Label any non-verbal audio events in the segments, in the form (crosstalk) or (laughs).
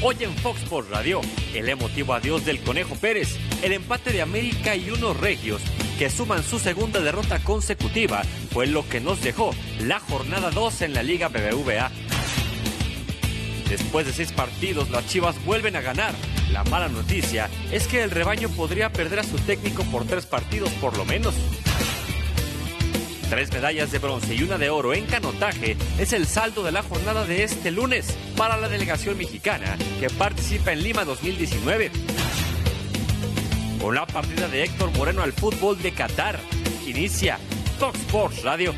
Hoy en Fox Sports Radio, el emotivo adiós del Conejo Pérez, el empate de América y unos regios que suman su segunda derrota consecutiva fue lo que nos dejó la jornada 2 en la Liga BBVA. Después de seis partidos, las Chivas vuelven a ganar. La mala noticia es que el rebaño podría perder a su técnico por tres partidos por lo menos. Tres medallas de bronce y una de oro en canotaje es el saldo de la jornada de este lunes para la delegación mexicana que participa en Lima 2019. Con la partida de Héctor Moreno al fútbol de Qatar, inicia Fox Sports Radio.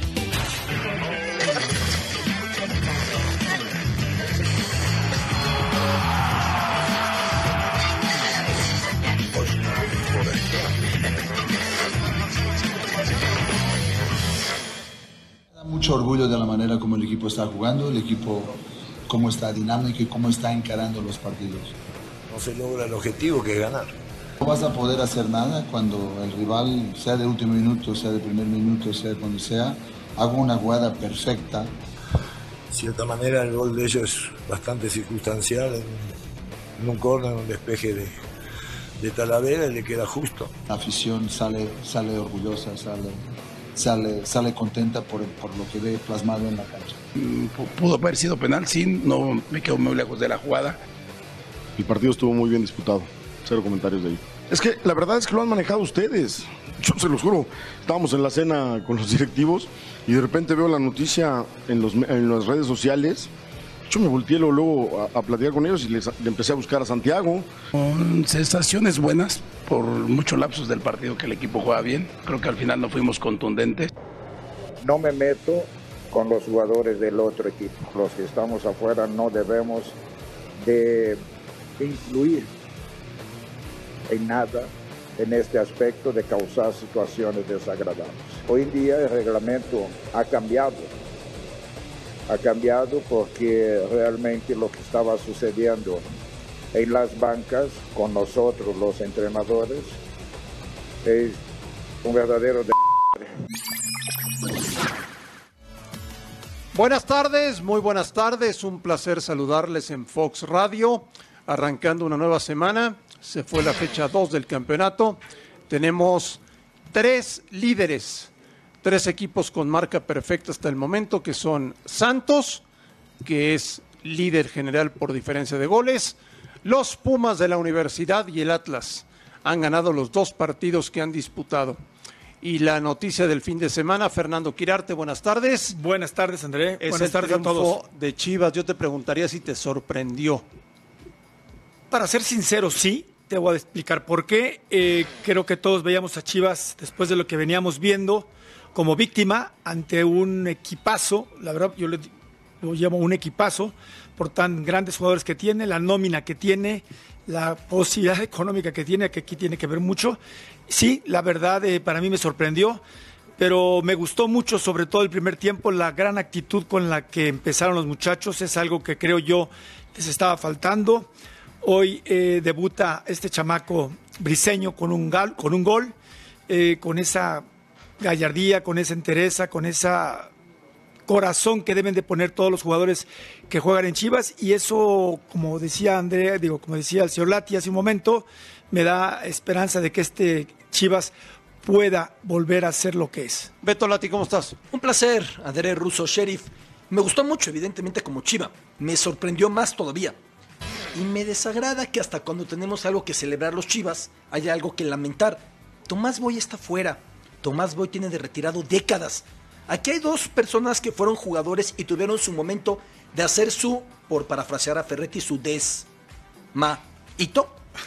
Mucho orgullo de la manera como el equipo está jugando, el equipo cómo está dinámico y cómo está encarando los partidos. No se logra el objetivo que es ganar. No vas a poder hacer nada cuando el rival, sea de último minuto, sea de primer minuto, sea de cuando sea, haga una jugada perfecta. De cierta manera el gol de ellos es bastante circunstancial, en, en un córner, en un despeje de, de Talavera y le queda justo. La afición sale, sale orgullosa, sale, sale, sale contenta por, por lo que ve plasmado en la cancha. Mm, Pudo haber sido penal, sí, no me quedo muy lejos de la jugada. El partido estuvo muy bien disputado. Cero comentarios de ahí. Es que la verdad es que lo han manejado ustedes. Yo se los juro. Estábamos en la cena con los (laughs) directivos y de repente veo la noticia en, los, en las redes sociales. Yo me volteé luego, luego a, a, platicar con ellos y les, le empecé a buscar a Santiago. Con sensaciones buenas por muchos lapsos del partido que el equipo juega bien. Creo que al final no fuimos contundentes. No me meto con los jugadores del otro equipo. Los que estamos afuera no debemos de influir en nada en este aspecto de causar situaciones desagradables. Hoy en día el reglamento ha cambiado. Ha cambiado porque realmente lo que estaba sucediendo en las bancas con nosotros los entrenadores es un verdadero de Buenas tardes, muy buenas tardes. Un placer saludarles en Fox Radio, arrancando una nueva semana. Se fue la fecha 2 del campeonato. Tenemos tres líderes, tres equipos con marca perfecta hasta el momento, que son Santos, que es líder general por diferencia de goles, los Pumas de la Universidad y el Atlas. Han ganado los dos partidos que han disputado. Y la noticia del fin de semana, Fernando Quirarte, buenas tardes. Buenas tardes, André. Es buenas el tardes a todos. de Chivas. Yo te preguntaría si te sorprendió. Para ser sincero, sí. Te voy a explicar por qué. Eh, creo que todos veíamos a Chivas después de lo que veníamos viendo como víctima ante un equipazo. La verdad, yo le, lo llamo un equipazo por tan grandes jugadores que tiene, la nómina que tiene, la posibilidad (laughs) económica que tiene, que aquí tiene que ver mucho. Sí, la verdad, eh, para mí me sorprendió, pero me gustó mucho, sobre todo el primer tiempo, la gran actitud con la que empezaron los muchachos, es algo que creo yo les estaba faltando. Hoy eh, debuta este chamaco briseño con un, gal, con un gol, eh, con esa gallardía, con esa entereza, con esa corazón que deben de poner todos los jugadores que juegan en Chivas y eso, como decía Andrea, digo, como decía el señor Lati hace un momento, me da esperanza de que este Chivas pueda volver a ser lo que es. Beto Lati, ¿cómo estás? Un placer, André Russo, sheriff. Me gustó mucho, evidentemente, como Chiva. Me sorprendió más todavía. Y me desagrada que hasta cuando tenemos algo que celebrar los Chivas, haya algo que lamentar. Tomás Boy está fuera. Tomás Boy tiene de retirado décadas. Aquí hay dos personas que fueron jugadores y tuvieron su momento de hacer su, por parafrasear a Ferretti, su desmaito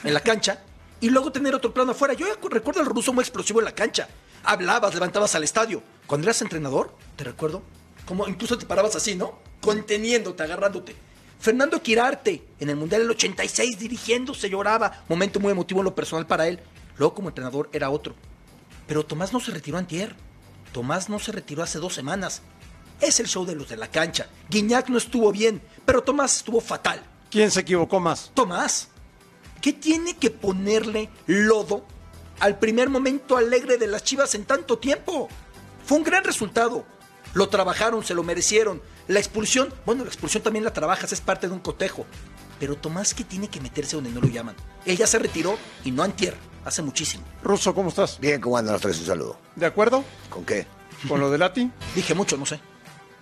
en la cancha y luego tener otro plano afuera. Yo recuerdo al ruso muy explosivo en la cancha. Hablabas, levantabas al estadio. Cuando eras entrenador, te recuerdo, como incluso te parabas así, ¿no? Conteniéndote, agarrándote. Fernando Quirarte, en el Mundial del 86, dirigiéndose, lloraba. Momento muy emotivo en lo personal para él. Luego como entrenador era otro. Pero Tomás no se retiró antier. Tomás no se retiró hace dos semanas. Es el show de los de la cancha. Guiñac no estuvo bien, pero Tomás estuvo fatal. ¿Quién se equivocó más? Tomás. ¿Qué tiene que ponerle lodo al primer momento alegre de las Chivas en tanto tiempo? Fue un gran resultado. Lo trabajaron, se lo merecieron. La expulsión, bueno, la expulsión también la trabajas, es parte de un cotejo. Pero Tomás que tiene que meterse donde no lo llaman. Él ya se retiró y no antier, hace muchísimo. Ruso, ¿cómo estás? Bien, ¿cómo andan los tres? Un saludo. ¿De acuerdo? ¿Con qué? ¿Con lo de Lati? (laughs) Dije mucho, no sé.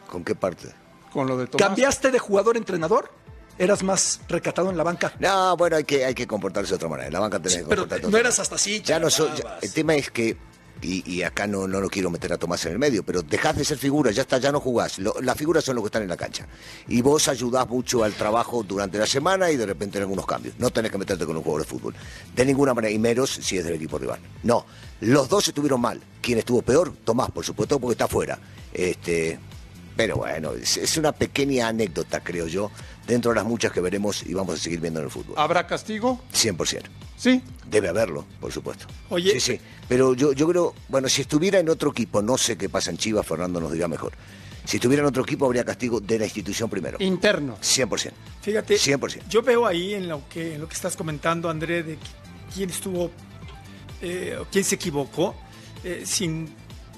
¿Con qué parte? ¿Con lo de Tomás? ¿Cambiaste de jugador a entrenador? ¿Eras más recatado en la banca? No, bueno, hay que, hay que comportarse de otra manera. En la banca tenés que Pero comportarte no otra eras manera. hasta así, Ya no ya- charlabas. el tema es que. Y, acá no, no lo quiero meter a Tomás en el medio, pero dejás de ser figura, ya está, ya no jugás. Las figuras son los que están en la cancha. Y vos ayudás mucho al trabajo durante la semana y de repente en algunos cambios. No tenés que meterte con un jugador de fútbol. De ninguna manera, y menos si es del equipo rival. No, los dos estuvieron mal. ¿Quién estuvo peor? Tomás, por supuesto, porque está afuera. Este, pero bueno, es, es una pequeña anécdota, creo yo, dentro de las muchas que veremos y vamos a seguir viendo en el fútbol. ¿Habrá castigo? 100%. Sí. Debe haberlo, por supuesto. Oye, Sí, sí. Pero yo, yo creo, bueno, si estuviera en otro equipo, no sé qué pasa en Chivas, Fernando nos dirá mejor. Si estuviera en otro equipo, habría castigo de la institución primero. Interno. 100%. Fíjate, 100%. yo veo ahí en lo que, en lo que estás comentando, André, de qui- quién estuvo, eh, o quién se equivocó, eh, sin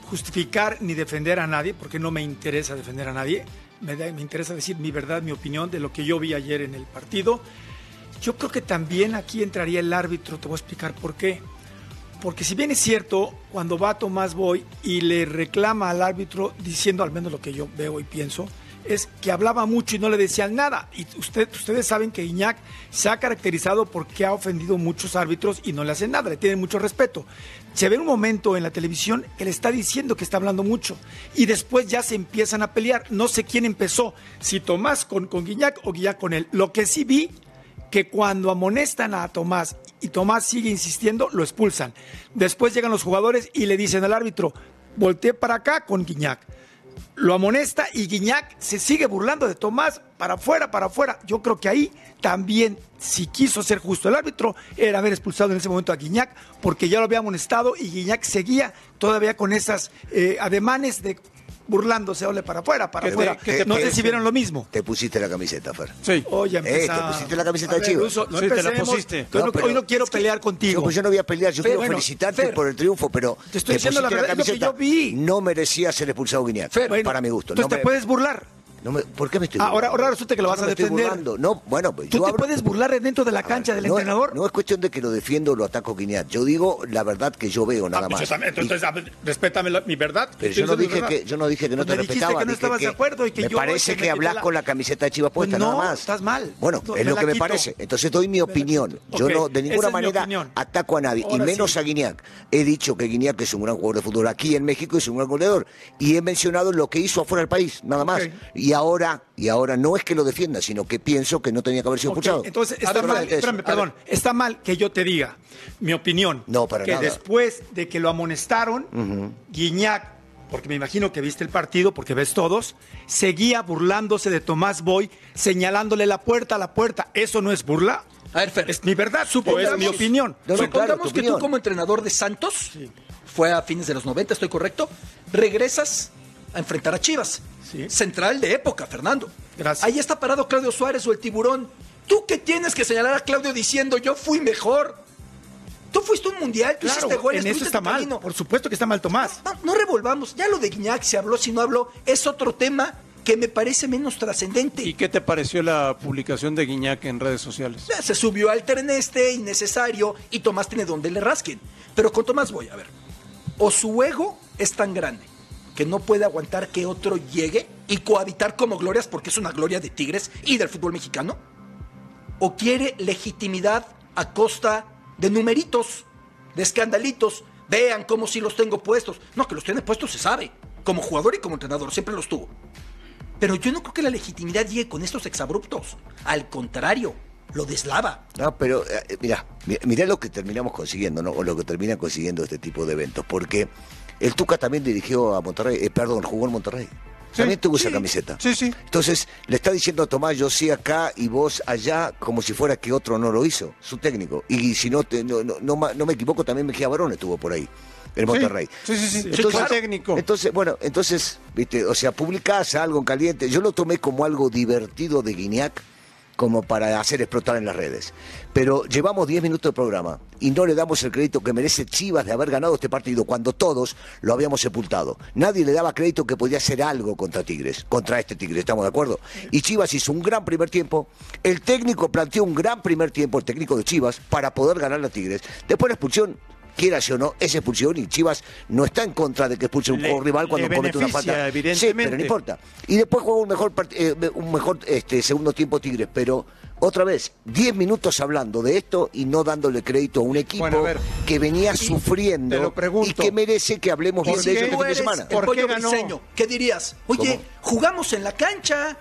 justificar ni defender a nadie, porque no me interesa defender a nadie, me, da- interesa decir mi verdad, mi opinión de lo que yo vi ayer en el partido. Yo creo que también aquí entraría el árbitro, te voy a explicar por qué. Porque si bien es cierto, cuando va Tomás Boy y le reclama al árbitro diciendo al menos lo que yo veo y pienso, es que hablaba mucho y no le decían nada. Y usted, ustedes saben que Iñak se ha caracterizado porque ha ofendido muchos árbitros y no le hacen nada, le tienen mucho respeto. Se ve un momento en la televisión que le está diciendo que está hablando mucho y después ya se empiezan a pelear. No sé quién empezó, si Tomás con, con Guiñac o Guiñac con él. Lo que sí vi que cuando amonestan a Tomás y Tomás sigue insistiendo, lo expulsan. Después llegan los jugadores y le dicen al árbitro, voltee para acá con Guiñac. Lo amonesta y Guiñac se sigue burlando de Tomás para afuera, para afuera. Yo creo que ahí también, si quiso ser justo el árbitro, era haber expulsado en ese momento a Guiñac, porque ya lo había amonestado y Guiñac seguía todavía con esas eh, ademanes de burlándose, ole para afuera, para ¿Qué te- afuera. te no sé si vieron lo mismo. Te pusiste la camiseta, Fer. Sí. Oye, Eh, te pusiste la camiseta A de Chivas. No Sí, te la pusiste. Hoy no, pero- hoy no quiero pelear contigo. Yo, pues yo no voy a pelear, yo Fer, quiero bueno, felicitarte Fer, por el triunfo, pero te estoy diciendo la verdad, es lo que yo vi. No merecía ser expulsado Guiñac, Fer, bueno, para mi gusto. Entonces No te me- puedes burlar. No me- ¿Por qué me estoy Ahora, burlando? ahora resulta que lo vas no a me estoy defender. No, bueno, pues Tú yo te hablo- puedes burlar dentro de la A ver, cancha del no, entrenador. No es cuestión de que lo defiendo o lo ataco a Guiñac. Yo digo la verdad que yo veo, nada Ah, pues más. Y- entonces, respétame la- mi verdad. pero yo no, dije que, yo no dije que no Pues te respetaba. que no estabas de acuerdo y que me yo parece que hablas la- con la camiseta de Chivas Pues puesta, no, nada más. estás mal. Bueno, No, es lo que me parece. Entonces doy mi opinión. Yo no, de ninguna manera ataco a nadie, y Ahora menos a Guiñac. He dicho que Guiñac es un gran jugador de fútbol aquí en México y es un gran goleador. Y he mencionado lo que hizo afuera del país, nada más. Ok. Y ahora, y ahora no es que lo defienda, sino que pienso que no tenía que haber sido Ok, expulsado. Entonces está Solamente mal, espérame, perdón, está mal que yo te diga mi opinión. No, para que nada. después de que lo amonestaron, Guiñac, porque me imagino que viste el partido, porque ves todos, seguía burlándose de Tomás Boy, señalándole la puerta a la puerta. ¿Eso no es burla? A ver, Fer, Es mi verdad, o supongamos- es mi opinión. No, no, Supongamos claro, que tú opinión. como entrenador de Santos, fue a fines de los 90, estoy correcto, regresas a enfrentar a Chivas. Sí. Central de época, Fernando. Gracias. Ahí está parado Claudio Suárez o el tiburón. ¿Tú qué tienes que señalar a Claudio diciendo yo fui mejor? Tú fuiste un mundial, tú Claro, hiciste goles, en eso está mal. camino. Por supuesto que está mal, Tomás. No, no revolvamos. Ya lo de Guiñac se habló, si no habló, es otro tema que me parece menos trascendente. ¿Y qué te pareció la publicación de Guiñac en redes sociales? Ya Se subió al tren este, innecesario, y Tomás tiene donde le rasquen. Pero con Tomás voy, a ver. O su ego es tan grande que no puede aguantar que otro llegue y cohabitar como glorias porque es una gloria de Tigres y del fútbol mexicano. O quiere legitimidad a costa de numeritos, de escandalitos. Vean cómo si los tengo puestos. No, que los tiene puestos se sabe. Como jugador y como entrenador, siempre los tuvo. Pero yo no creo que la legitimidad llegue con estos exabruptos. Al contrario, lo deslava. No, pero eh, mira, mi- mirá lo que terminamos consiguiendo, ¿no? O lo que termina consiguiendo este tipo de eventos, porque el Tuca también dirigió a Monterrey, eh, perdón, jugó en Monterrey. También tuvo esa camiseta. sí, sí. Entonces, le está diciendo a Tomás, yo sí acá y vos allá, como si fuera que otro no lo hizo, su técnico. Y si no, te- no, no, no no me equivoco, también Mejía Barón estuvo por ahí, en Monterrey. Sí, sí, sí. sí. Entonces, técnico. Entonces, bueno, entonces, viste, o sea, publicás algo en caliente. Yo lo tomé como algo divertido de Guiñac como para hacer explotar en las redes. Pero llevamos 10 minutos de programa y no le damos el crédito que merece Chivas de haber ganado este partido cuando todos lo habíamos sepultado. Nadie le daba crédito que podía hacer algo contra Tigres, contra este Tigres, ¿estamos de acuerdo? Y Chivas hizo un gran primer tiempo, el técnico planteó un gran primer tiempo, el técnico de Chivas, para poder ganar a Tigres. Después la expulsión quiera o no, es expulsión y Chivas no está en contra de que expulse un Le- rival cuando comete una falta. Sí, pero no importa. Y después juega un mejor, eh, un mejor este, segundo tiempo Tigres, pero otra vez, 10 minutos hablando de esto y no dándole crédito a un equipo Bueno, a ver. que venía te lo sufriendo pregunto. y que merece que hablemos bien ¿Por de ellos este fin de semana. ¿Por qué ganó? briseño, ¿qué dirías? Oye, ¿Cómo? jugamos en la cancha.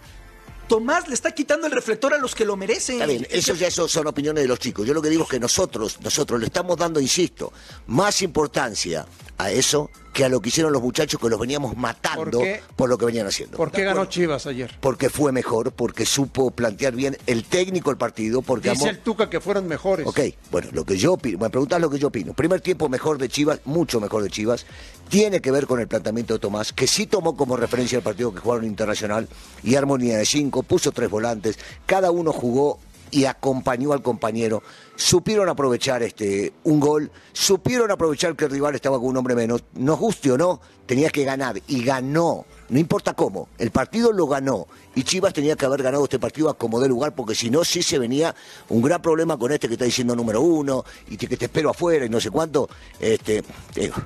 Tomás le está quitando el reflector a los que lo merecen. Está bien, eso ya eso son opiniones de los chicos. Yo lo que digo es que nosotros, nosotros le estamos dando, insisto, más importancia a eso que a lo que hicieron los muchachos que los veníamos matando ¿Por lo que venían haciendo. ¿Por qué ganó Chivas ayer? Porque fue mejor, porque supo plantear bien el técnico el partido, porque Dice amó- el Tuca que fueron mejores. Ok, bueno, lo que yo opino, me preguntas lo que yo opino. Primer tiempo mejor de Chivas, mucho mejor de Chivas. Tiene que ver con el planteamiento de Tomás, que sí tomó como referencia el partido que jugaron internacional y armonía de cinco, puso tres volantes, cada uno jugó y acompañó al compañero. Supieron aprovechar este un gol, supieron aprovechar que el rival estaba con un hombre menos. Nos guste o no, tenía que ganar y ganó. No importa cómo, el partido lo ganó y Chivas tenía que haber ganado este partido a como de lugar porque si no, sí se venía un gran problema con este que está diciendo número uno y que te espero afuera y no sé cuánto. Este, digo,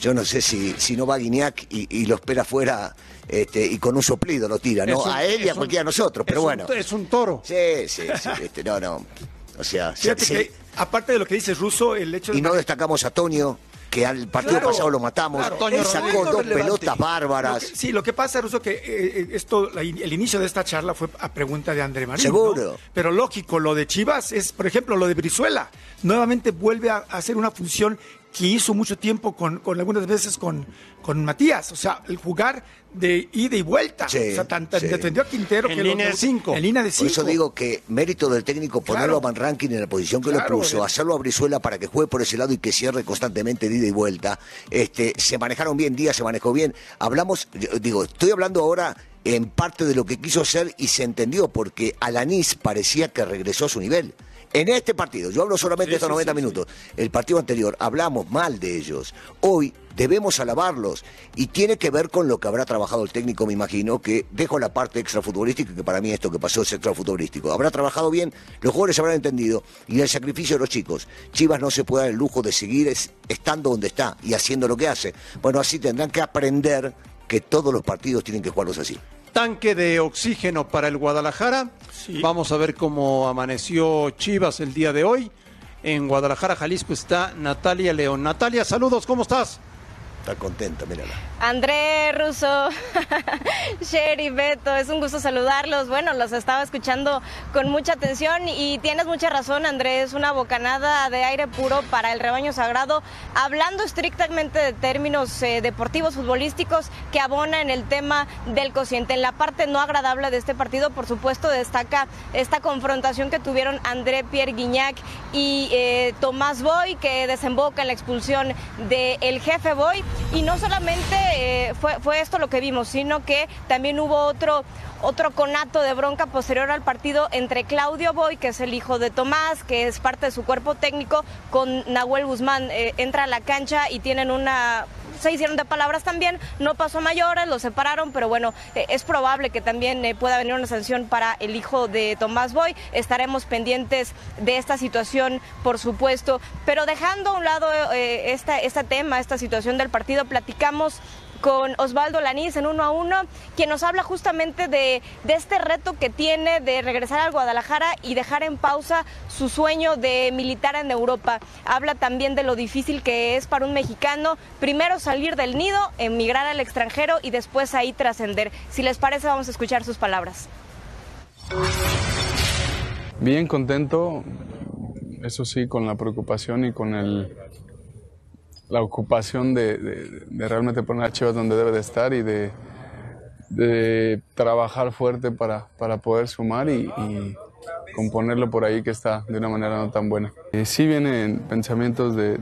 yo no sé si, si no va Guiñac y, y lo espera afuera este, y con un soplido lo tira, ¿no? Un- a él y a un- cualquiera de nosotros, pero es un- bueno. es un toro. Sí, sí, sí, (laughs) este, no, no. O sea, Fíjate se- que, aparte de lo que dice Russo, el hecho de y no destacamos a Toño, que al partido Claro, pasado lo matamos, claro, Toño sacó dos relevante. pelotas bárbaras. Lo que- sí, lo que pasa, Russo, que eh, eh, esto, la el inicio de esta charla fue a pregunta de André Marín. Seguro. ¿no? Pero lógico, lo de Chivas es, por ejemplo, lo de Brizuela. Nuevamente vuelve a a hacer una función que hizo mucho tiempo con, con algunas veces con, con Matías. O sea, el jugar de ida y vuelta. Sí, o sea, tan, tan sí. defendió a Quintero En que línea lo- de cinco. En línea de Por eso digo que mérito del técnico ponerlo Claro. a Van Ranking en la posición que Claro, lo puso, hacerlo a Brizuela para que juegue por ese lado y que cierre constantemente de ida y vuelta. Este, se manejaron bien, Díaz se manejó bien. Hablamos, yo digo, estoy hablando ahora en parte de lo que quiso hacer y se entendió, porque Alanis parecía que regresó a su nivel. En este partido, yo hablo solamente de estos 90 minutos, el partido anterior, hablamos mal de ellos. Hoy debemos alabarlos y tiene que ver con lo que habrá trabajado el técnico, me imagino, que dejo la parte extrafutbolística, que para mí esto que pasó es extrafutbolístico. Habrá trabajado bien, los jugadores habrán entendido y el sacrificio de los chicos. Chivas no se puede dar el lujo de seguir es- estando donde está y haciendo lo que hace. Bueno, así tendrán que aprender que todos los partidos tienen que jugarlos así. Tanque de oxígeno para el Guadalajara. Vamos a ver cómo amaneció Chivas el día de hoy. En Guadalajara, Jalisco está Natalia León. Natalia, saludos, ¿cómo estás? Está contenta, mírala. André Russo, (laughs) Sherry, Beto, es un gusto saludarlos. Bueno, los estaba escuchando con mucha atención y tienes mucha razón, André, es una bocanada de aire puro para el rebaño sagrado, hablando estrictamente de términos eh, deportivos, futbolísticos, que abona en el tema del cociente. En la parte no agradable de este partido, por supuesto, destaca esta confrontación que tuvieron André Pierre Guignac y eh, Tomás Boy, que desemboca en la expulsión del jefe Boy. Y no solamente eh, fue, fue esto lo que vimos, sino que también hubo otro, otro conato de bronca posterior al partido entre Claudio Boy, que es el hijo de Tomás, que es parte de su cuerpo técnico, con Nahuel Guzmán. Eh, entra a la cancha y tienen una se hicieron de palabras también, no pasó a mayores, los separaron, pero bueno, eh, es probable que también eh, pueda venir una sanción para el hijo de Tomás Boy. Estaremos pendientes de esta situación, por supuesto. Pero dejando a un lado eh, esta, este tema, esta situación del partido, platicamos con Osvaldo Lanís en uno a uno, quien nos habla justamente de, de, este reto que tiene de regresar al Guadalajara y dejar en pausa su sueño de militar en Europa. Habla también de lo difícil que es para un mexicano primero salir del nido, emigrar al extranjero y después ahí trascender. Si les parece, vamos a escuchar sus palabras. Bien contento, eso sí, con la preocupación y con el, la ocupación de, de, realmente poner a Chivas donde debe de estar y de, trabajar fuerte para, para poder sumar y, componerlo por ahí que está de una manera no tan buena. Y sí vienen pensamientos de,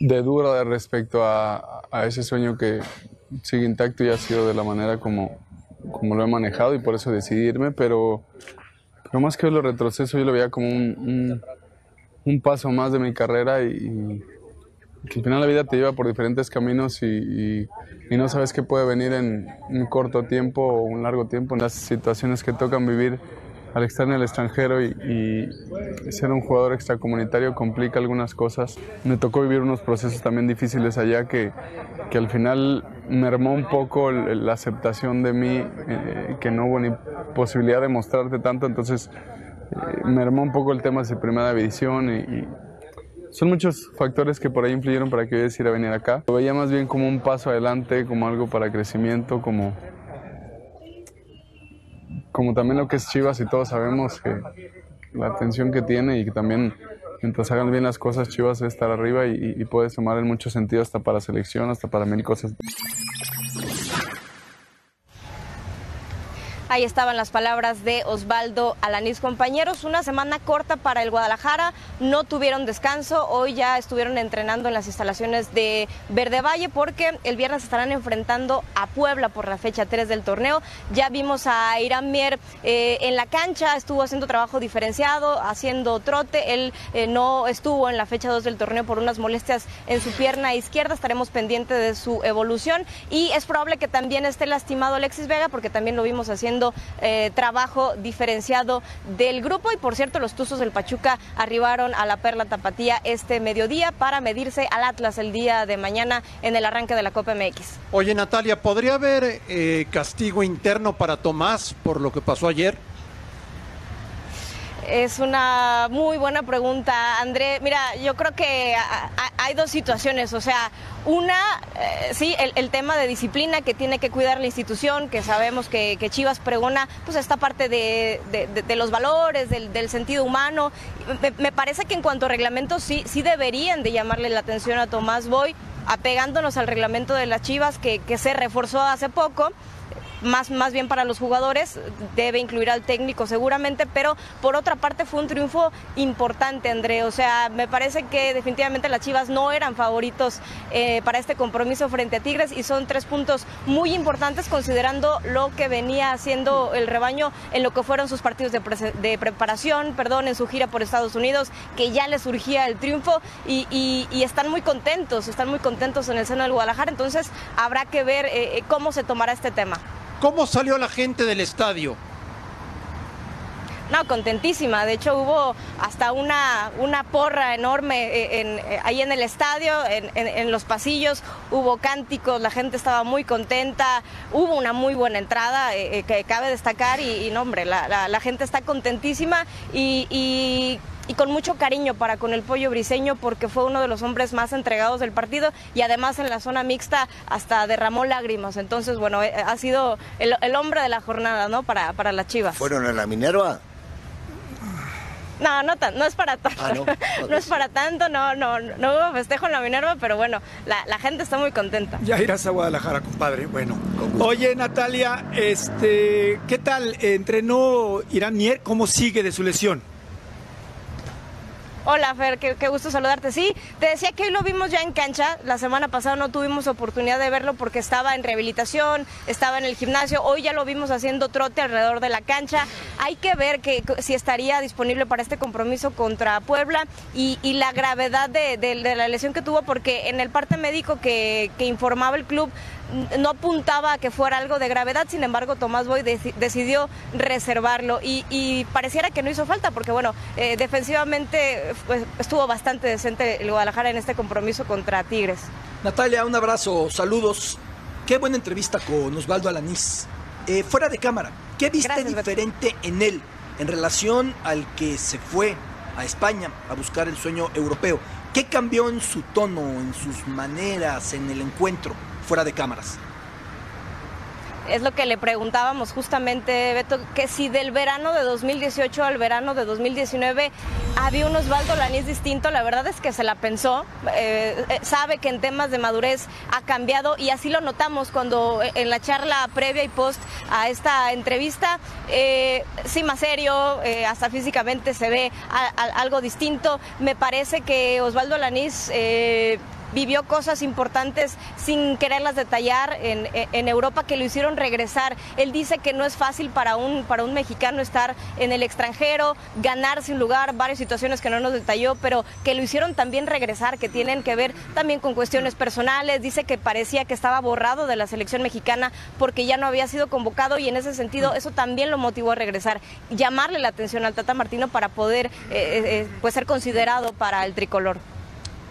de duda respecto a, a, ese sueño que sigue intacto y ha sido de la manera como, como lo he manejado y por eso decidí irme, pero, pero más que lo retroceso, yo lo veía como un, un, un paso más de mi carrera y, que al final la vida te lleva por diferentes caminos y, y, y, no sabes qué puede venir en un corto tiempo o un largo tiempo. En las situaciones que tocan vivir al estar en el extranjero y, y, ser un jugador extracomunitario complica algunas cosas. Me tocó vivir unos procesos también difíciles allá que, que al final mermó un poco la aceptación de mí, eh, que no hubo ni posibilidad de mostrarte tanto, entonces eh, mermó un poco el tema de primera división y, y son muchos factores que por ahí influyeron para que yo decidiera venir acá. Lo veía más bien como un paso adelante, como algo para crecimiento, como, como también lo que es Chivas y todos sabemos que la atención que tiene y que también mientras hagan bien las cosas Chivas es estar arriba y, y puede sumar en muchos sentidos hasta para selección, hasta para mil cosas. Ahí estaban las palabras de Osvaldo Alanís. Compañeros, una semana corta para el Guadalajara, no tuvieron descanso, hoy ya estuvieron entrenando en las instalaciones de Verde Valle porque el viernes estarán enfrentando a Puebla por la fecha 3 del torneo. Ya vimos a Irán Mier eh, en la cancha, estuvo haciendo trabajo diferenciado, haciendo trote, él eh, no estuvo en la fecha 2 del torneo por unas molestias en su pierna izquierda, estaremos pendientes de su evolución. Y es probable que también esté lastimado Alexis Vega porque también lo vimos haciendo eh, trabajo diferenciado del grupo. Y por cierto, los Tuzos del Pachuca arribaron a la Perla Tapatía este mediodía para medirse al Atlas el día de mañana en el arranque de la Copa MX. Oye, Natalia, ¿podría haber eh, castigo interno para Tomás por lo que pasó ayer? Es una muy buena pregunta, André. Mira, yo creo que hay dos situaciones. O sea, una, eh, sí, el, tema de disciplina que tiene que cuidar la institución, que sabemos que, Chivas pregona, pues esta parte de, de, los valores, del, del, sentido humano. Me, parece que en cuanto a reglamentos sí, sí deberían de llamarle la atención a Tomás Boy, apegándonos al reglamento de las Chivas que se reforzó hace poco más, más bien para los jugadores, debe incluir al técnico seguramente, pero por otra parte fue un triunfo importante, André. O sea, me parece que definitivamente las Chivas no eran favoritos eh, para este compromiso frente a Tigres y son tres puntos muy importantes considerando lo que venía haciendo el rebaño en lo que fueron sus partidos de, de preparación, perdón, en su gira por Estados Unidos, que ya les surgía el triunfo y, y, están muy contentos, están muy contentos en el seno del Guadalajara, entonces habrá que ver eh, cómo se tomará este tema. ¿Cómo salió la gente del estadio? No, contentísima. De hecho, hubo hasta una, una porra enorme en, en, ahí en el estadio, en, los pasillos. Hubo cánticos, la gente estaba muy contenta. Hubo una muy buena entrada eh, que cabe destacar. Y, y no, hombre, la, gente está contentísima. Y y con mucho cariño para con el pollo briseño porque fue uno de los hombres más entregados del partido y además en la zona mixta hasta derramó lágrimas. Entonces, bueno, eh, ha sido el, el hombre de la jornada, ¿no? Para, para las Chivas. ¿Fueron a la Minerva? No, no, no es para tanto. Ah, no. (laughs) no. es para tanto, no, no, no hubo festejo en la Minerva, pero bueno, la, la, gente está muy contenta. Ya irás a Guadalajara, compadre. Bueno. Oye, Natalia, este, ¿qué tal? ¿Entrenó Irán Mier? ¿Cómo sigue de su lesión? Hola Fer, qué, gusto saludarte. Sí, te decía que hoy lo vimos ya en cancha. La semana pasada no tuvimos oportunidad de verlo porque estaba en rehabilitación, estaba en el gimnasio. Hoy ya lo vimos haciendo trote alrededor de la cancha. Hay que ver que, si estaría disponible para este compromiso contra Puebla y, la gravedad de, la lesión que tuvo porque en el parte médico que, que informaba el club no apuntaba a que fuera algo de gravedad, sin embargo Tomás Boy de decidió reservarlo y, y, pareciera que no hizo falta porque bueno, eh, defensivamente pues, estuvo bastante decente el Guadalajara en este compromiso contra Tigres. Natalia, un abrazo, saludos. Qué buena entrevista con Osvaldo Alanís. Eh, fuera de cámara, ¿qué viste Gracias, diferente Beto. en él en relación al que se fue a España a buscar el sueño europeo? ¿Qué cambió en su tono, en sus maneras, en el encuentro? Fuera de cámaras. Es lo que le preguntábamos justamente, Beto, que si del verano de 2018 al verano de 2019 había un Osvaldo Lanís distinto, la verdad es que se la pensó, eh, sabe que en temas de madurez ha cambiado y así lo notamos cuando en la charla previa y post a esta entrevista, eh, sí más serio, eh, hasta físicamente se ve algo distinto. Me parece que Osvaldo Lanís vivió cosas importantes sin quererlas detallar en, Europa que lo hicieron regresar. Él dice que no es fácil para un, para un mexicano estar en el extranjero, ganarse un lugar, varias situaciones que no nos detalló, pero que lo hicieron también regresar, que tienen que ver también con cuestiones personales. Dice que parecía que estaba borrado de la selección mexicana porque ya no había sido convocado y en ese sentido eso también lo motivó a regresar, llamarle la atención al Tata Martino para poder eh, eh, eh, pues ser considerado para el tricolor.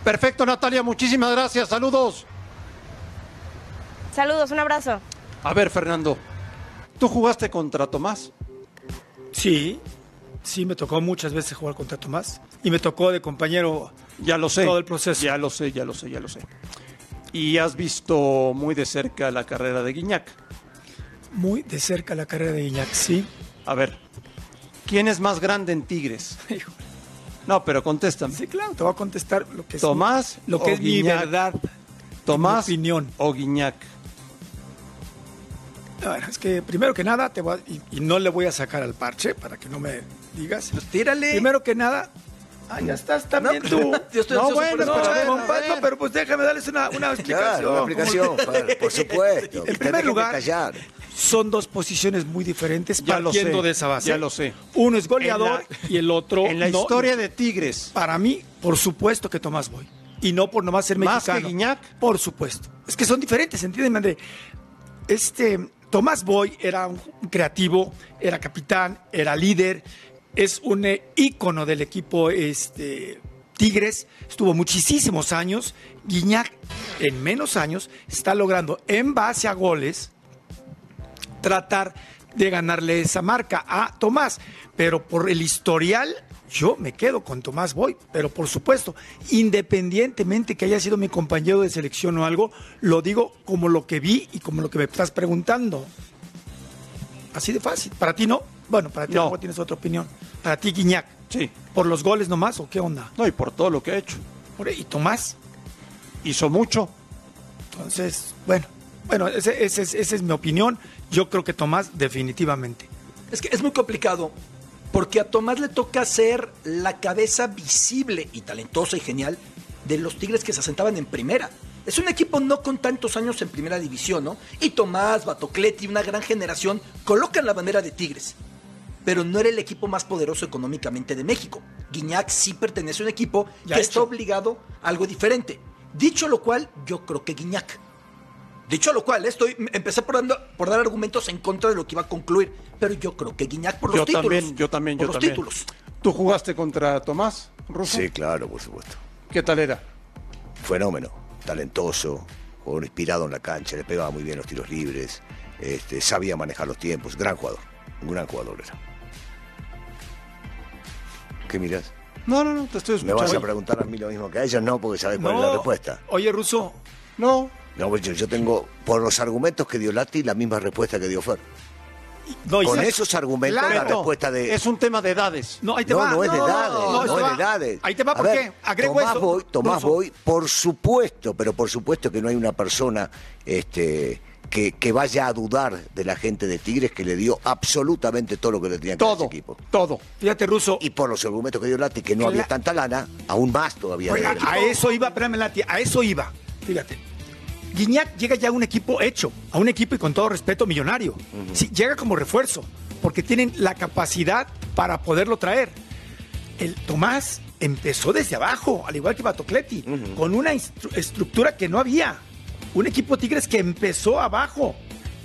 Perfecto, Natalia, muchísimas gracias. Saludos. Saludos, un abrazo. A ver, Fernando, ¿tú jugaste contra Tomás? Sí, sí, me tocó muchas veces jugar contra Tomás. Y me tocó de compañero ya lo sé, todo el proceso. Ya lo sé, ya lo sé, ya lo sé. Y has visto muy de cerca la carrera de Guiñac. Muy de cerca la carrera de Guiñac, sí. A ver, ¿quién es más grande en Tigres? (laughs) No, pero contéstame. Sí, claro, te voy a contestar lo que es, Tomás lo que es mi verdad. Tomás mi opinión. o Guiñac. Es que primero que nada te voy a, y, no le voy a sacar al parche para que no me digas. Pues tírale. Primero que nada, Ah, ya estás también No, tú. (laughs) yo estoy no, bueno, por no, escuchar. no, no, pero pues déjame darles una, una explicación. Claro, una explicación, por, (laughs) por supuesto. En primer lugar, callar. son dos posiciones muy diferentes Ya lo partiendo sé, de esa base. ya lo sé. Uno es goleador y el otro En la no. historia de Tigres, Para mí, por supuesto que Tomás Boy. Y no por nomás ser ¿Más mexicano. que Guiñac? Por supuesto. Es que son diferentes, ¿entienden, André? Este, Tomás Boy era un creativo, era capitán, era líder, es un eh, ícono del equipo este, Tigres, estuvo muchísimos años. Guiñac, en menos años, está logrando, en base a goles, tratar de ganarle esa marca a Tomás. Pero por el historial, yo me quedo con Tomás Boy. Pero por supuesto, independientemente que haya sido mi compañero de selección o algo, lo digo como lo que vi y como lo que me estás preguntando. Así de fácil. ¿Para ti no? Bueno, para ti No. tienes otra opinión. Para ti, Guiñac. sí. ¿Por los goles nomás o qué onda? No, y por todo lo que ha hecho. Por- ¿Y Tomás? Hizo mucho. Entonces, bueno, bueno, ese- ese es- esa es mi opinión. Yo creo que Tomás definitivamente. Es que es muy complicado porque a Tomás le toca ser la cabeza visible y talentosa y genial de los Tigres que se asentaban en primera. Es un equipo no con tantos años en primera división, ¿no? Y Tomás, Batocleti, una gran generación, colocan la bandera de Tigres. Pero no era el equipo más poderoso económicamente de México. Guiñac sí pertenece a un equipo Ya que hecho. está obligado a algo diferente. Dicho lo cual, yo creo que Guiñac. Dicho lo cual, estoy empecé por, dando- por dar argumentos en contra de lo que iba a concluir, pero yo creo que Guiñac por los Yo títulos. también, yo también, por yo los también. títulos. ¿Tú jugaste contra Tomás, Russo? Sí, claro, por supuesto. ¿Qué tal era? Fenómeno, talentoso, jugador inspirado en la cancha, le pegaba muy bien los tiros libres, este, sabía manejar los tiempos, gran jugador, un gran jugador era. ¿Qué miras? No, no, no, te estoy ¿Me vas a escuchando. preguntar a mí lo mismo que a ella? No, porque sabes cuál es la respuesta. Oye, Russo, No, No, pues yo, yo tengo, por los argumentos que dio Lati, la misma respuesta que dio Fer. no, Con esos argumentos, la respuesta de... es un tema de edades. No, ahí te no, va. no es de edades, no, es de edades. Ahí te va, ¿por ver, qué? Agrego Tomás eso. Boy, Tomás. Boy, por supuesto, pero por supuesto que no hay una persona este, que, que vaya a dudar de la gente de Tigres que le dio absolutamente todo lo que le tenía que dar Todo, ese equipo. todo. Fíjate, Russo. Y por los argumentos que dio Lati, que no había tanta lana, aún más todavía. De- a eso iba, espérame, Lati, a eso iba. Fíjate. Guiñac llega ya a un equipo hecho, a un equipo y con todo respeto millonario. Sí, llega como refuerzo, porque tienen la capacidad para poderlo traer. El Tomás empezó desde abajo, al igual que Batocleti, con una estructura que no había. Un equipo Tigres que empezó abajo.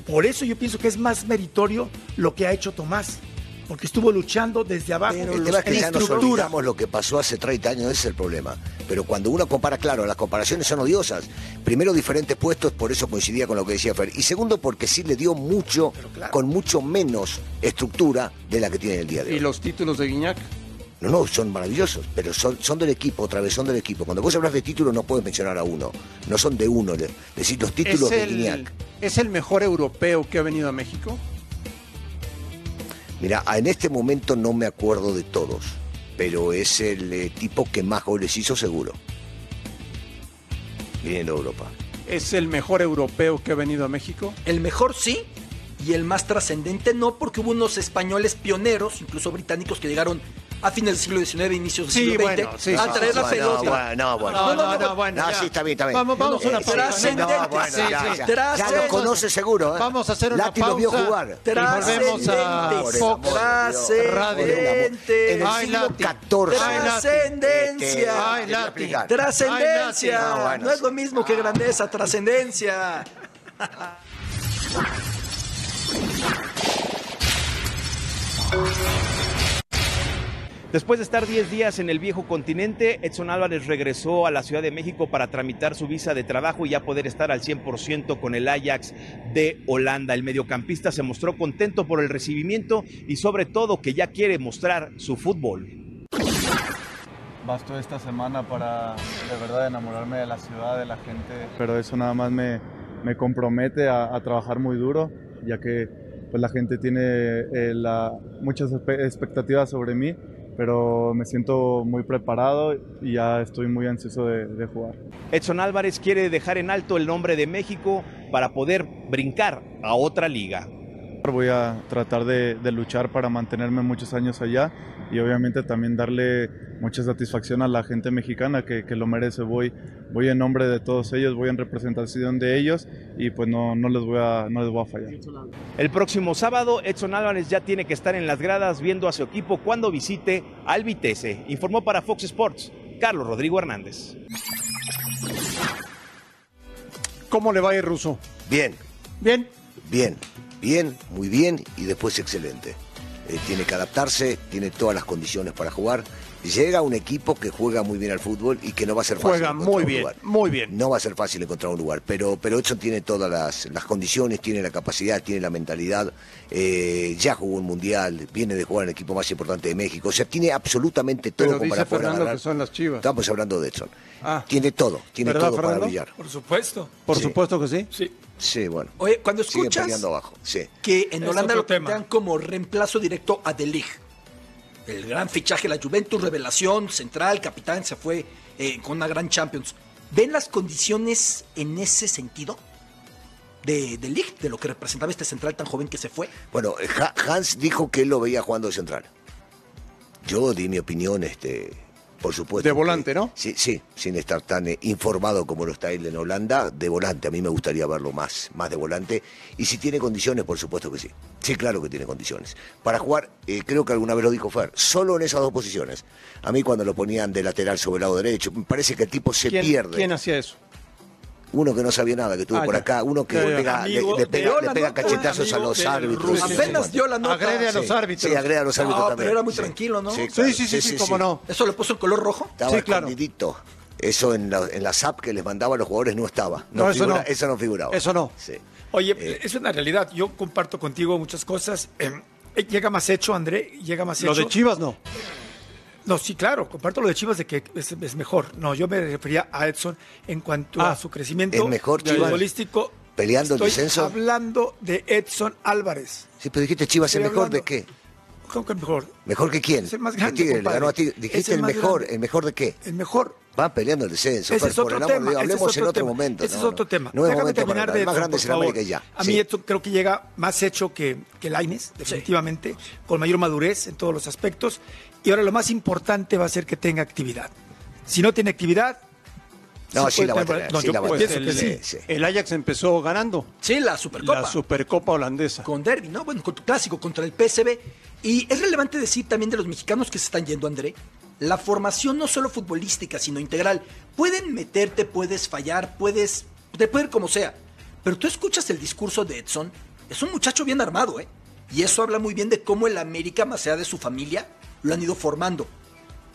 Por eso yo pienso que es más meritorio lo que ha hecho Tomás, porque estuvo luchando desde abajo. Pero en el tema es que ya nos olvidamos lo que pasó hace 30 años, ese es el problema. Pero cuando uno compara, claro, las comparaciones son odiosas. Primero, diferentes puestos, por eso coincidía con lo que decía Fer. Y segundo, porque sí le dio mucho, claro. con mucho menos estructura de la que tiene el día de ¿Y hoy. los títulos de Guiñac? No, no, son maravillosos, pero son, son del equipo, otra vez son del equipo. Cuando vos hablas de títulos no puedes mencionar a uno, no son de uno. le- Decir los títulos ¿Es de el, Guiñac. ¿Es el mejor europeo que ha venido a México? Mira, en este momento no me acuerdo de todos, pero es el eh, tipo que más goles hizo seguro. Viniendo de Europa. ¿Es el mejor europeo que ha venido a México? El mejor sí y el más trascendente no, porque hubo unos españoles pioneros, incluso británicos, que llegaron a fines del siglo XIX, inicios del Sí, siglo XX, bueno, sí, a traer la pelota. No, bueno. No, no, no, bueno. No, sí, está bien, está bien. Vamos, vamos a una Eh, pausa. trascendente. No, bueno, ya, ya. Ya conoce seguro, ¿eh? Vamos a hacer una Lati lo vio pausa. jugar. Volvemos a. Fox Radio. En el siglo Lati. XIV. Lati. Trascendencia. Ay, Lati. Trascendencia. Lati. No es lo mismo que grandeza, trascendencia. (laughs) Después de estar 10 días en el viejo continente, Edson Álvarez regresó a la Ciudad de México para tramitar su visa de trabajo y ya poder estar al 100% con el Ajax de Holanda. El mediocampista se mostró contento por el recibimiento y sobre todo que ya quiere mostrar su fútbol. Bastó esta semana para de verdad enamorarme de la ciudad, de la gente, pero eso nada más me, me compromete a, trabajar muy duro, ya que pues, la gente tiene eh, la- muchas expectativas sobre mí, pero me siento muy preparado y ya estoy muy ansioso de, jugar. Edson Álvarez quiere dejar en alto el nombre de México para poder brincar a otra liga. Voy a tratar de, de luchar para mantenerme muchos años allá y obviamente también darle mucha satisfacción a la gente mexicana que, que lo merece. Voy, voy en nombre de todos ellos, voy en representación de ellos y pues no, no, les, voy a, no les voy a fallar. El próximo sábado, Edson Álvarez ya tiene que estar en las gradas viendo a su equipo cuando visite al Vitesse. Informó para Fox Sports Carlos Rodrigo Hernández. ¿Cómo le va a ir, Ruso? Bien. Bien. Bien, bien, muy bien y después excelente. Eh, tiene que adaptarse, tiene todas las condiciones para jugar. Llega un equipo que juega muy bien al fútbol y que no va a ser fácil. Juega encontrar muy un bien, lugar. muy bien. No va a ser fácil encontrar un lugar, pero, pero Edson tiene todas las, las condiciones, tiene la capacidad, tiene la mentalidad. eh, ya jugó un mundial, viene de jugar en el equipo más importante de México. O sea, tiene absolutamente todo Pero como dice para poder Fernando que son las chivas. Estamos hablando de Edson. Ah. Tiene todo, tiene ¿Verdad, todo para brillar. Por supuesto. Por Sí. supuesto que sí. Sí. Sí, bueno. Oye, cuando escuchas abajo. Sí. que en Es Holanda lo tema. plantean como reemplazo directo a De Ligt. El gran fichaje de la Juventus, revelación, central, capitán, se fue eh, con una gran Champions. ¿Ven las condiciones en ese sentido? De, de Ligt, de lo que representaba este central tan joven que se fue. Bueno, Ha- Hans dijo que él lo veía jugando de central. Yo di mi opinión, este, por supuesto. De que- volante, ¿no? Sí, sí, sin estar tan eh, informado como lo está él en Holanda, de volante. A mí me gustaría verlo más, más de volante. Y si tiene condiciones, por supuesto que sí. Sí, claro que tiene condiciones. Para jugar, eh, creo que alguna vez lo dijo Fer, solo en esas dos posiciones. A mí cuando lo ponían de lateral sobre el lado derecho, me parece que el tipo se ¿Quién, pierde. ¿Quién hacía eso? Uno que no sabía nada, que estuvo Ah, por acá, uno que ya. pega, le- Amigo le, de pega, le pega cachetazos a los árbitros. Apenas dio la nota. Agrede a los árbitros. Sí, agrega a los árbitros No, también. pero era muy Sí. tranquilo, ¿no? Sí, Sí, claro. sí, sí, sí, cómo no. ¿Eso le puso en color rojo? Estaba Sí, claro. escondidito. Eso en la, en la SAP que les mandaba a los jugadores no estaba. No, No, eso figura- no. Eso no figuraba. Eso no. Sí. Oye, Eh. es una realidad. Yo comparto contigo muchas cosas. Eh, eh, llega más hecho, André. Llega más Lo hecho. de Chivas no. No, sí, claro, comparto lo de Chivas de que es, es mejor. No, yo me refería a Edson en cuanto Ah, a su crecimiento ¿es mejor Chivas? futbolístico. ¿Peleando el descenso? hablando de Edson Álvarez. Sí, pero dijiste Chivas, ¿el Estoy mejor de qué? ¿Cómo que el mejor? ¿Mejor que quién? Es el más ¿Qué grande, Tigre le ganó a Tigre? Es Dijiste el el mejor. grande. ¿El mejor de qué? El mejor. Va peleando el descenso. Ese es otro el tema. Ese hablemos es en otro tema. momento. Ese es otro no. tema. No es Déjame momento terminar de más grande es América ya. A mí Sí. Edson creo que llega más hecho que, que Laines, definitivamente, con mayor madurez en todos los aspectos. Y ahora lo más importante va a ser que tenga actividad. Si no tiene actividad... No, sí la va a tener- tener, No, sí yo la va a pienso tener. que Sí, sí. sí. El Ajax empezó ganando. Sí, la Supercopa. La Supercopa holandesa. con Derby, ¿no? Bueno, con tu clásico contra el PSV. Y es relevante decir también de los mexicanos que se están yendo, André. La formación no solo futbolística, sino integral. Pueden meterte, puedes fallar, puedes. Te puede ir como sea. Pero tú escuchas el discurso de Edson. Es un muchacho bien armado, ¿eh? Y eso habla muy bien de cómo el América, más allá de su familia, lo han ido formando.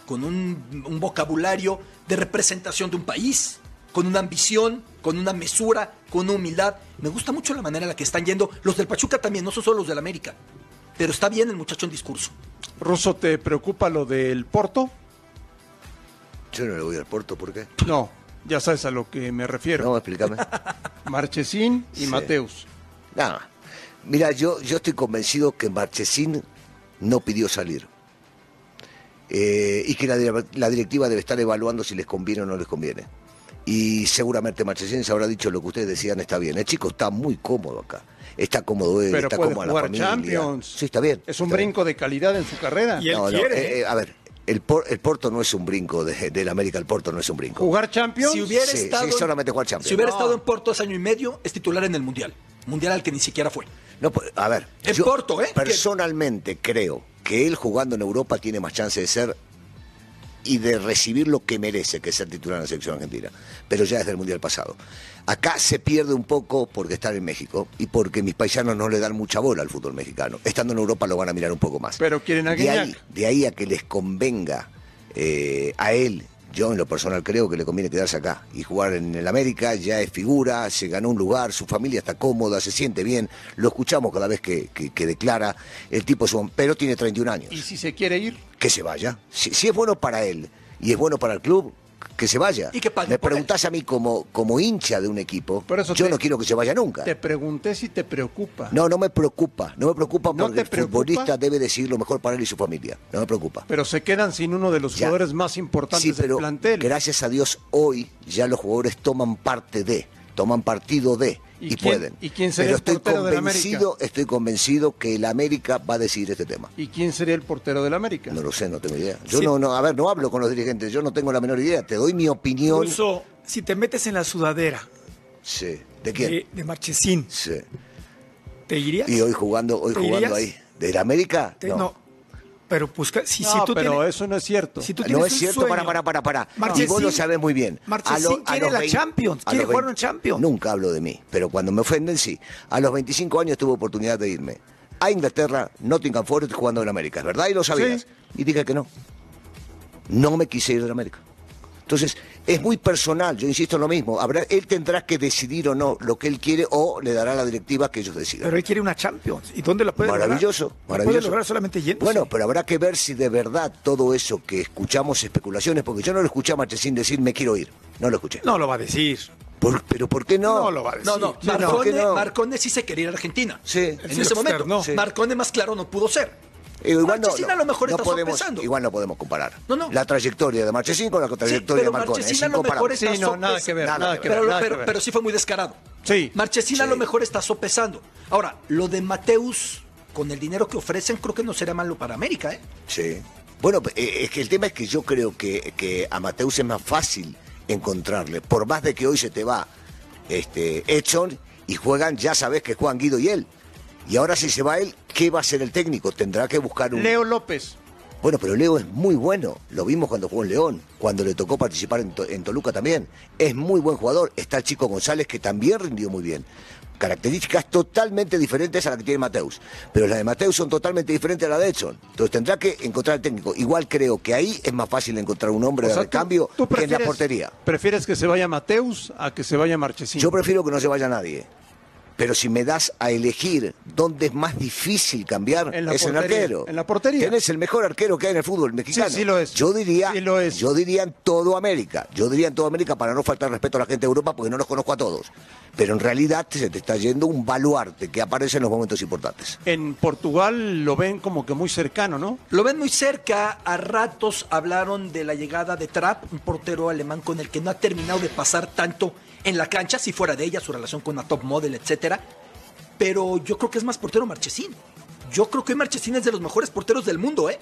Con un, un vocabulario de representación de un país, con una ambición, con una mesura, con una humildad. Me gusta mucho la manera en la que están yendo. Los del Pachuca también, no son solo los del América. Pero está bien el muchacho en discurso. Ruso, ¿te preocupa lo del Porto? Yo no le voy al Porto, ¿por qué? No, ya sabes a lo que me refiero. No, explícame. (laughs) Marchesín y Sí. Mateus. Nada. Mira, yo, yo estoy convencido que Marchesín no pidió salir. Eh, y que la, la directiva debe estar evaluando si les conviene o no les conviene. Y seguramente Marchesín se habrá dicho lo que ustedes decían, está bien. El chico está muy cómodo acá. Está cómodo él, Pero está puede cómodo la jugar familia. Champions. Sí, está bien. Es un bien. brinco de calidad en su carrera. No, no, eh, eh, a ver, el, Por- el Porto no es un brinco de- del América, el Porto no es un brinco. ¿Jugar Champions? Si hubiera Sí, estado sí, solamente jugar Champions. Si hubiera No. estado en Porto hace año y medio, es titular en el Mundial. Mundial al que ni siquiera fue. No, pues, a ver, En yo Porto, ¿eh? Personalmente creo que él jugando en Europa tiene más chance de ser y de recibir lo que merece, que es ser titular en la selección argentina. Pero ya desde el Mundial pasado. Acá se pierde un poco porque está en México y porque mis paisanos no le dan mucha bola al fútbol mexicano. Estando en Europa lo van a mirar un poco más. Pero quieren a de ahí, de ahí a que les convenga eh, a él, yo en lo personal creo que le conviene quedarse acá y jugar en el América, ya es figura, se ganó un lugar, su familia está cómoda, se siente bien, lo escuchamos cada vez que, que- que declara, el tipo es un, pero tiene 31 años, ¿Y si se quiere ir? que se vaya, si, si es bueno para él y es bueno para el club, que se vaya. Y que pague Me preguntás a mí como, como hincha de un equipo, eso yo te- no quiero que se vaya nunca. Te pregunté si te preocupa. No, no me preocupa, no me preocupa ¿No porque te el futbolista debe decidir lo mejor para él y su familia, no me preocupa. Pero se quedan sin uno de los Ya. jugadores más importantes Sí, pero del plantel. gracias a Dios hoy ya los jugadores toman parte de, toman partido de y, ¿Y quién- pueden. y quién sería pero el estoy convencido, estoy convencido que el América va a decidir este tema. ¿Y quién sería el portero del América? No lo sé, no tengo idea. Yo Sí. no, no, a ver, no hablo con los dirigentes, yo no tengo la menor idea. Te doy mi opinión. Russo, si te metes en la sudadera Sí. ¿De quién? de, de Marchesín, Sí. ¿te irías? Y hoy jugando, hoy ¿Te jugando irías? ahí. ¿Del América? Te- no. Pero busca, si, si No, tú pero tienes, eso no es cierto. si tú No es un cierto, sueño- para, para, para, para. Y Marchesín- vos lo sabés muy bien. Marchesín quiere los la Champions, a quiere jugar en Champions. Nunca hablo de mí, pero cuando me ofenden, sí. A los 25 años tuve oportunidad de irme a Inglaterra, Nottingham Forest, jugando en América, ¿es verdad? Y lo sabías. Y dije que no. No me quise ir de América. Entonces, es muy personal, yo insisto en lo mismo. Habrá, él tendrá que decidir o no lo que él quiere o le dará la directiva que ellos decidan. Pero él quiere una Champions. ¿Y dónde la puede Maravilloso, lograr? Puede maravilloso. lograr solamente yendo. Bueno, pero habrá que ver si de verdad todo eso que escuchamos especulaciones, porque yo no lo escuché a Marchesín decir me quiero ir. No lo escuché. No lo va a decir. Por- pero ¿por qué no? No lo va a decir. No, no, no, ¿por Marcone, no? Marcone sí se quería ir a Argentina. Sí. En sí ese momento. Sí. Marcone más claro no pudo ser. Eh, igual no, Marchesín no, a lo mejor no está podemos, sopesando. Igual no podemos comparar. No, no. La trayectoria de Marchesín con la trayectoria de Marcone. Es Marchesín a lo mejor está Sí, no, nada que ver, Nada nada que ver. Pero, nada que pero, ver. pero sí fue muy descarado. Sí. Marchesín a lo mejor está sopesando. Ahora, lo de Mateus, con el dinero que ofrecen, creo que no será malo para América, ¿eh? Sí. Bueno, eh, es que el tema es que yo creo que, que a Mateus es más fácil encontrarle. Por más de que hoy se te va este, Edson y juegan, ya sabes que juegan Guido y él. Y ahora si se va él, ¿qué va a hacer el técnico? Tendrá que buscar un... Leo López. Bueno, pero Leo es muy bueno. Lo vimos cuando jugó en León, cuando le tocó participar en, To- en Toluca también. Es muy buen jugador. Está el chico González, que también rindió muy bien. Características totalmente diferentes a las que tiene Mateus. Pero las de Mateus son totalmente diferentes a las de Edson. Entonces tendrá que encontrar el técnico. Igual creo que ahí es más fácil encontrar un hombre O de sea, tú- recambio que en la portería. ¿Prefieres que se vaya Mateus a que se vaya Marchesín? Yo prefiero que no se vaya nadie. Pero si me das a elegir dónde es más difícil cambiar, En la es en portería, arquero. en la portería. Tenés el mejor arquero que hay en el fútbol mexicano. Sí, sí lo es. Yo diría, Sí lo es. yo diría en todo América. Yo diría en todo América para no faltar respeto a la gente de Europa porque no los conozco a todos. Pero en realidad se te está yendo un baluarte que aparece en los momentos importantes. En Portugal lo ven como que muy cercano, ¿no? Lo ven muy cerca. A ratos hablaron de la llegada de Trapp, un portero alemán con el que no ha terminado de pasar tanto en la cancha, si fuera de ella, su relación con la top model, etcétera. Pero yo creo que es más portero Marchesín. Yo creo que hoy Marchesín es de los mejores porteros del mundo, ¿eh?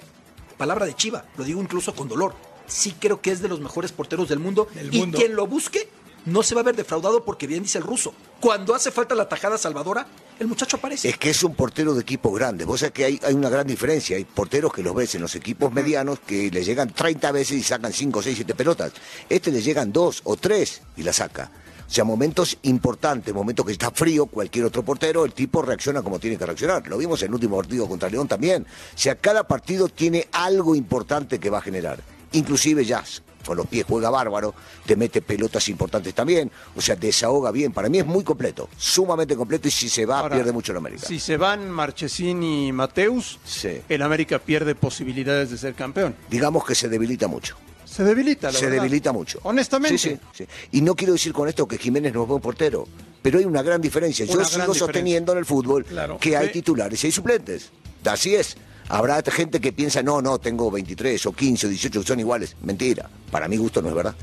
Palabra de Chiva, lo digo incluso con dolor. Sí creo que es de los mejores porteros del mundo. Del y mundo. quien lo busque no se va a ver defraudado porque bien dice el ruso. Cuando hace falta la tajada salvadora, el muchacho aparece. Es que es un portero de equipos grandes. Vos sabés que hay, hay una gran diferencia. Hay porteros que los ves en los equipos medianos que le llegan 30 veces y sacan 5, 6, 7 pelotas. Este le llegan 2 o 3 y la saca. O sea, momentos importantes, momentos que está frío, cualquier otro portero, el tipo reacciona como tiene que reaccionar. Lo vimos en el último partido contra León también. O sea, cada partido tiene algo importante que va a generar. Inclusive Jazz, con los pies juega bárbaro, te mete pelotas importantes también, o sea, desahoga bien. Para mí es muy completo, sumamente completo y si se va Ahora, pierde mucho en América. Si se van Marchesín y Mateus, Sí. el América pierde posibilidades de ser campeón. Digamos que se debilita mucho. Se debilita, la se verdad. debilita mucho. Honestamente. Sí, sí, sí. Y no quiero decir con esto que Jiménez no es buen portero, pero hay una gran diferencia. Yo sigo diferencia. sosteniendo en el fútbol Claro. que hay titulares y hay suplentes. Así es. Habrá gente que piensa, no, no, tengo 23 o 15 o 18 que son iguales. Mentira. Para mi gusto no es verdad.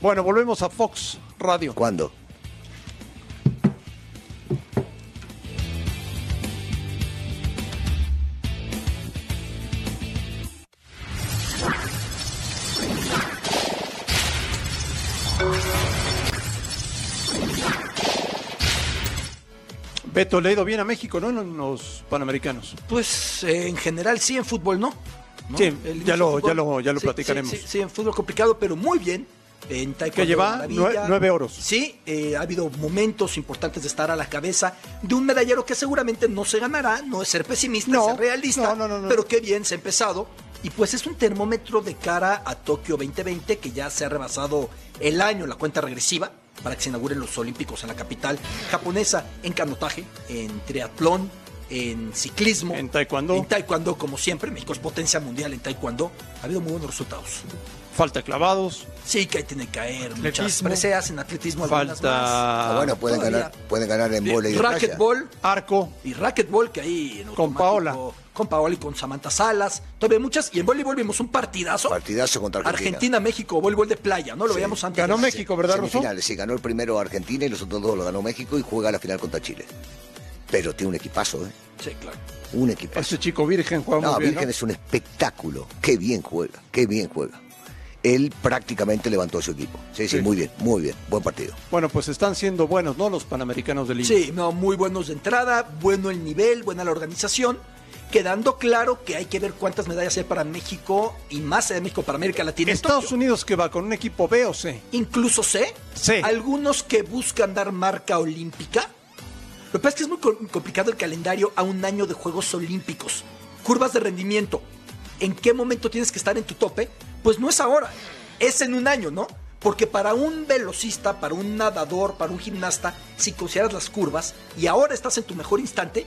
Bueno, volvemos a Fox Radio. ¿Cuándo? Beto, le ha ido bien a México, ¿no? En los Panamericanos. Pues eh, en general sí, en fútbol no. ¿no? Sí, ya lo- ya lo- ya lo sí, platicaremos. Sí, en fútbol complicado, pero muy bien. En Que lleva nueve oros. Sí, eh, ha habido momentos importantes de estar a la cabeza de un medallero que seguramente no se ganará, no es ser pesimista, No, es ser realista, no, no, no, no. pero qué bien se ha empezado. Y pues es un termómetro de cara a Tokio 2020 que ya se ha rebasado el año, la cuenta regresiva, para que se inauguren los Olímpicos en la capital japonesa, en canotaje, en triatlón, en ciclismo. En taekwondo. En taekwondo, como siempre. México es potencia mundial en taekwondo. Ha habido muy buenos resultados. Falta clavados. Sí, que ahí tiene que caer muchas Atletismo. preseas en atletismo. algunas Falta- más. Ah, bueno, pueden Todavía. ganar, pueden ganar en bola y. Racquetball. Arco. Y racquetball, que ahí en Con Paola. Con Paola y con Samantha Salas. Todavía muchas. Y en voleibol vimos un partidazo. Partidazo contra Argentina. Argentina-México, voleibol de playa, ¿no? Lo Sí. veíamos antes. Ganó México, ¿verdad? Semifinales, sí, ganó el primero Argentina y los otros dos lo ganó México y juega la final contra Chile. Pero tiene un equipazo, ¿eh? Sí, claro. Un equipazo. Ese chico virgen juega No, muy bien, Virgen ¿no? es un espectáculo. Qué bien juega, qué bien juega. Él prácticamente levantó su equipo. Sí, sí, Sí. muy bien, muy bien. Buen partido. Bueno, pues están siendo buenos, ¿no? Los Panamericanos de Lima. Sí, no, muy buenos de entrada, bueno el nivel, buena la organización. Quedando claro que hay que ver cuántas medallas hay para México y más de México para América Latina. Estados Tokio. Unidos que va con un equipo B o C. Incluso sé, Sí. algunos que buscan dar marca olímpica. Lo que pasa es que es muy co- complicado el calendario a un año de Juegos Olímpicos. Curvas de rendimiento. ¿En qué momento tienes que estar en tu tope? Pues no es ahora, es en un año, ¿no? Porque para un velocista, para un nadador, para un gimnasta, si consideras las curvas y ahora estás en tu mejor instante,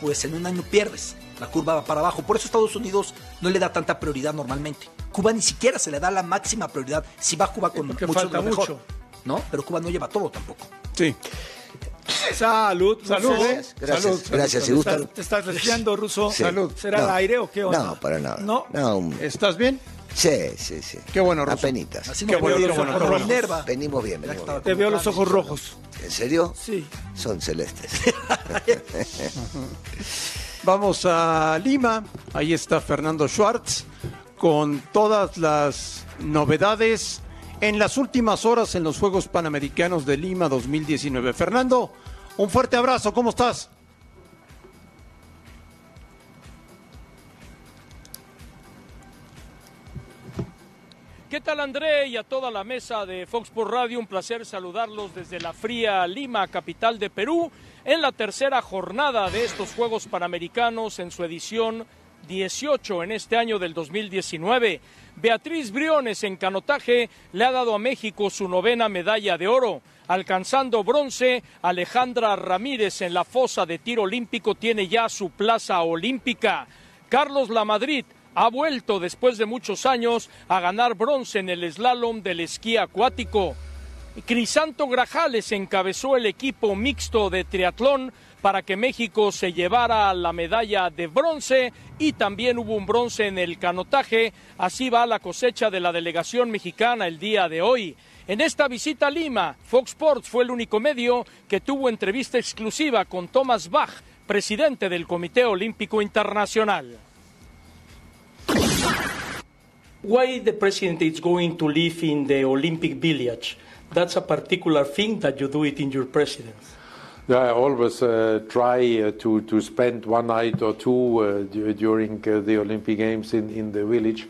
pues en un año pierdes. La curva va para abajo. Por eso Estados Unidos no le da tanta prioridad normalmente. Cuba ni siquiera se le da la máxima prioridad. Si va Cuba con mucho, falta mejor, mucho. ¿no? Pero Cuba no lleva todo tampoco. Sí. Salud, Salud. Gracias, Salud, gracias. ¿Te Si estás, te estás resfriando, Ruso? Sí. Salud. ¿Será No. el aire o qué onda? No, para nada. No. No, ¿Estás bien? sí, sí, sí. Qué bueno, Ruso. Apenitas. Así Qué no bueno, bueno, bueno. Minerva. Venimos bien, venimos bien. Te veo los ojos rojos. ¿En serio? Sí. Son celestes. (laughs) (laughs) Vamos a Lima. Ahí está Fernando Schwartz con todas las novedades en las últimas horas en los Juegos Panamericanos de Lima 2019. Fernando, un fuerte abrazo. ¿Cómo estás? ¿Qué tal André y a toda la mesa de Fox por Radio? Un placer saludarlos desde la fría Lima, capital de Perú, en la tercera jornada de estos Juegos Panamericanos en su edición 18 en este año del 2019. Beatriz Briones en canotaje le ha dado a México su novena medalla de oro. Alcanzando bronce, Alejandra Ramírez en la fosa de tiro olímpico tiene ya su plaza olímpica. Carlos Lamadrid ha vuelto después de muchos años a ganar bronce en el slalom del esquí acuático. Crisanto Grajales encabezó el equipo mixto de triatlón para que México se llevara la medalla de bronce y también hubo un bronce en el canotaje. Así va la cosecha de la delegación mexicana el día de hoy. En esta visita a Lima, Fox Sports fue el único medio que tuvo entrevista exclusiva con Thomas Bach, presidente del Comité Olímpico Internacional. Why the president is going to live in the Olympic Village? That's a particular thing that you do it in your presidency. Yeah, I always uh, try uh, to, to spend one night or two uh, du- during uh, the Olympic Games in, in the village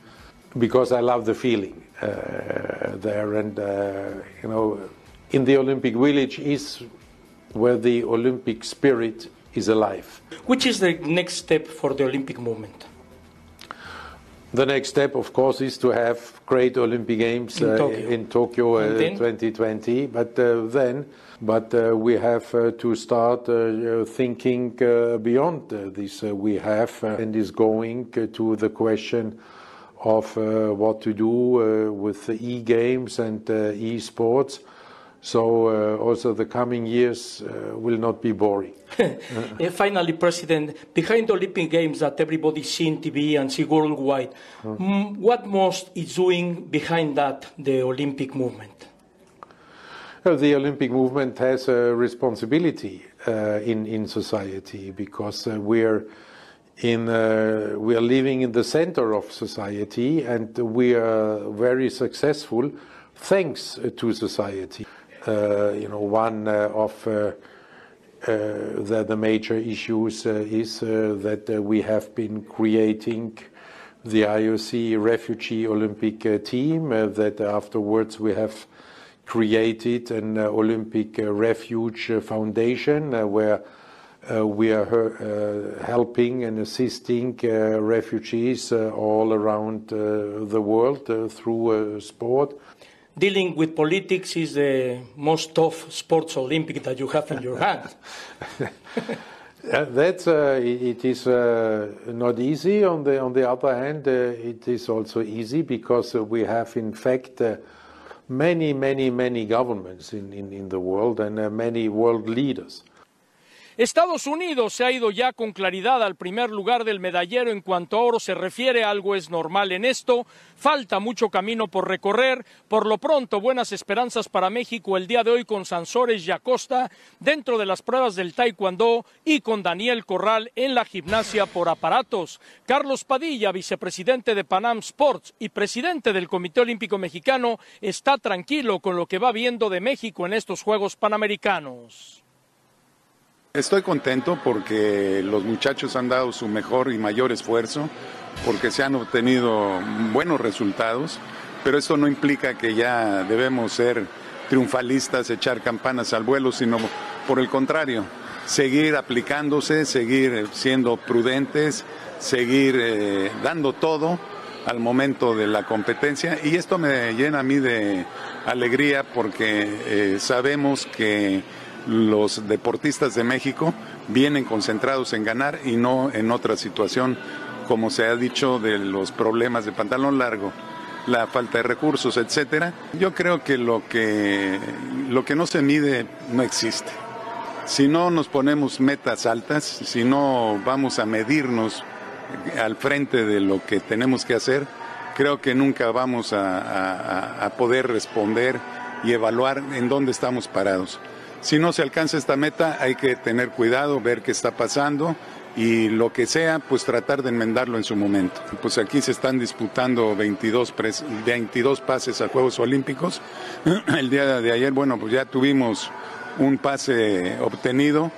because I love the feeling uh, there. And, uh, you know, in the Olympic village is where the Olympic spirit is alive. Which is the next step for the Olympic movement? The next step, of course, is to have great Olympic Games In uh, Tokyo. in Tokyo uh, 2020. But uh, then, but uh, we have uh, to start uh, thinking uh, beyond uh, this. Uh, we have uh, and is going uh, to the question of uh, what to do uh, with the e-games and uh, e-sports. So uh, also the coming years uh, will not be boring. (laughs) Uh, finally, President, behind the Olympic Games that everybody see in TV and see worldwide, mm, what most is doing behind that the Olympic movement? So the Olympic movement has a responsibility uh, in in society because uh, we're in uh, we are living in the center of society and we are very successful thanks to society. Uh, you know, one uh, of uh, uh the, major issues uh, is uh, that we have been creating the IOC refugee Olympic team, that afterwards we have created an Olympic refuge foundation where we are helping and assisting refugees all around the world through sport. Dealing with politics is the most tough sports Olympic that you have in your (laughs) hand. Uh, that's uh, it, it is uh, not easy. On the on the other hand, uh, it is also easy because uh, we have in fact uh, many many many governments in, in, in the world and uh, many world leaders. Estados Unidos se ha ido ya con claridad al primer lugar del medallero en cuanto a oro se refiere, algo es normal en esto, falta mucho camino por recorrer, por lo pronto buenas esperanzas para México el día de hoy con Sansores y Acosta dentro de las pruebas del Taekwondo y con Daniel Corral en la gimnasia por aparatos. Carlos Padilla, vicepresidente de Panam Sports y presidente del Comité Olímpico Mexicano, está tranquilo con lo que va viendo de México en estos Juegos Panamericanos. Estoy contento porque los muchachos han dado su mejor y mayor esfuerzo, porque se han obtenido buenos resultados, pero esto no implica que ya debemos ser triunfalistas, echar campanas al vuelo, sino por el contrario, seguir aplicándose, seguir siendo prudentes, seguir eh, dando todo al momento de la competencia. Y esto me llena a mí de alegría porque eh, sabemos que los deportistas de México vienen concentrados en ganar y no en otra situación, como se ha dicho, de los problemas de pantalón largo, la falta de recursos, etcétera. Yo creo que lo que lo que no se mide no existe. Si no nos ponemos metas altas, si no vamos a medirnos al frente de lo que tenemos que hacer, creo que nunca vamos a, a- a poder responder y evaluar en dónde estamos parados. Si no se alcanza esta meta, hay que tener cuidado, ver qué está pasando y lo que sea, pues tratar de enmendarlo en su momento. Pues aquí se están disputando 22, pres- 22 pases a Juegos Olímpicos. (clears throat) El día de ayer, bueno, pues ya tuvimos un pase obtenido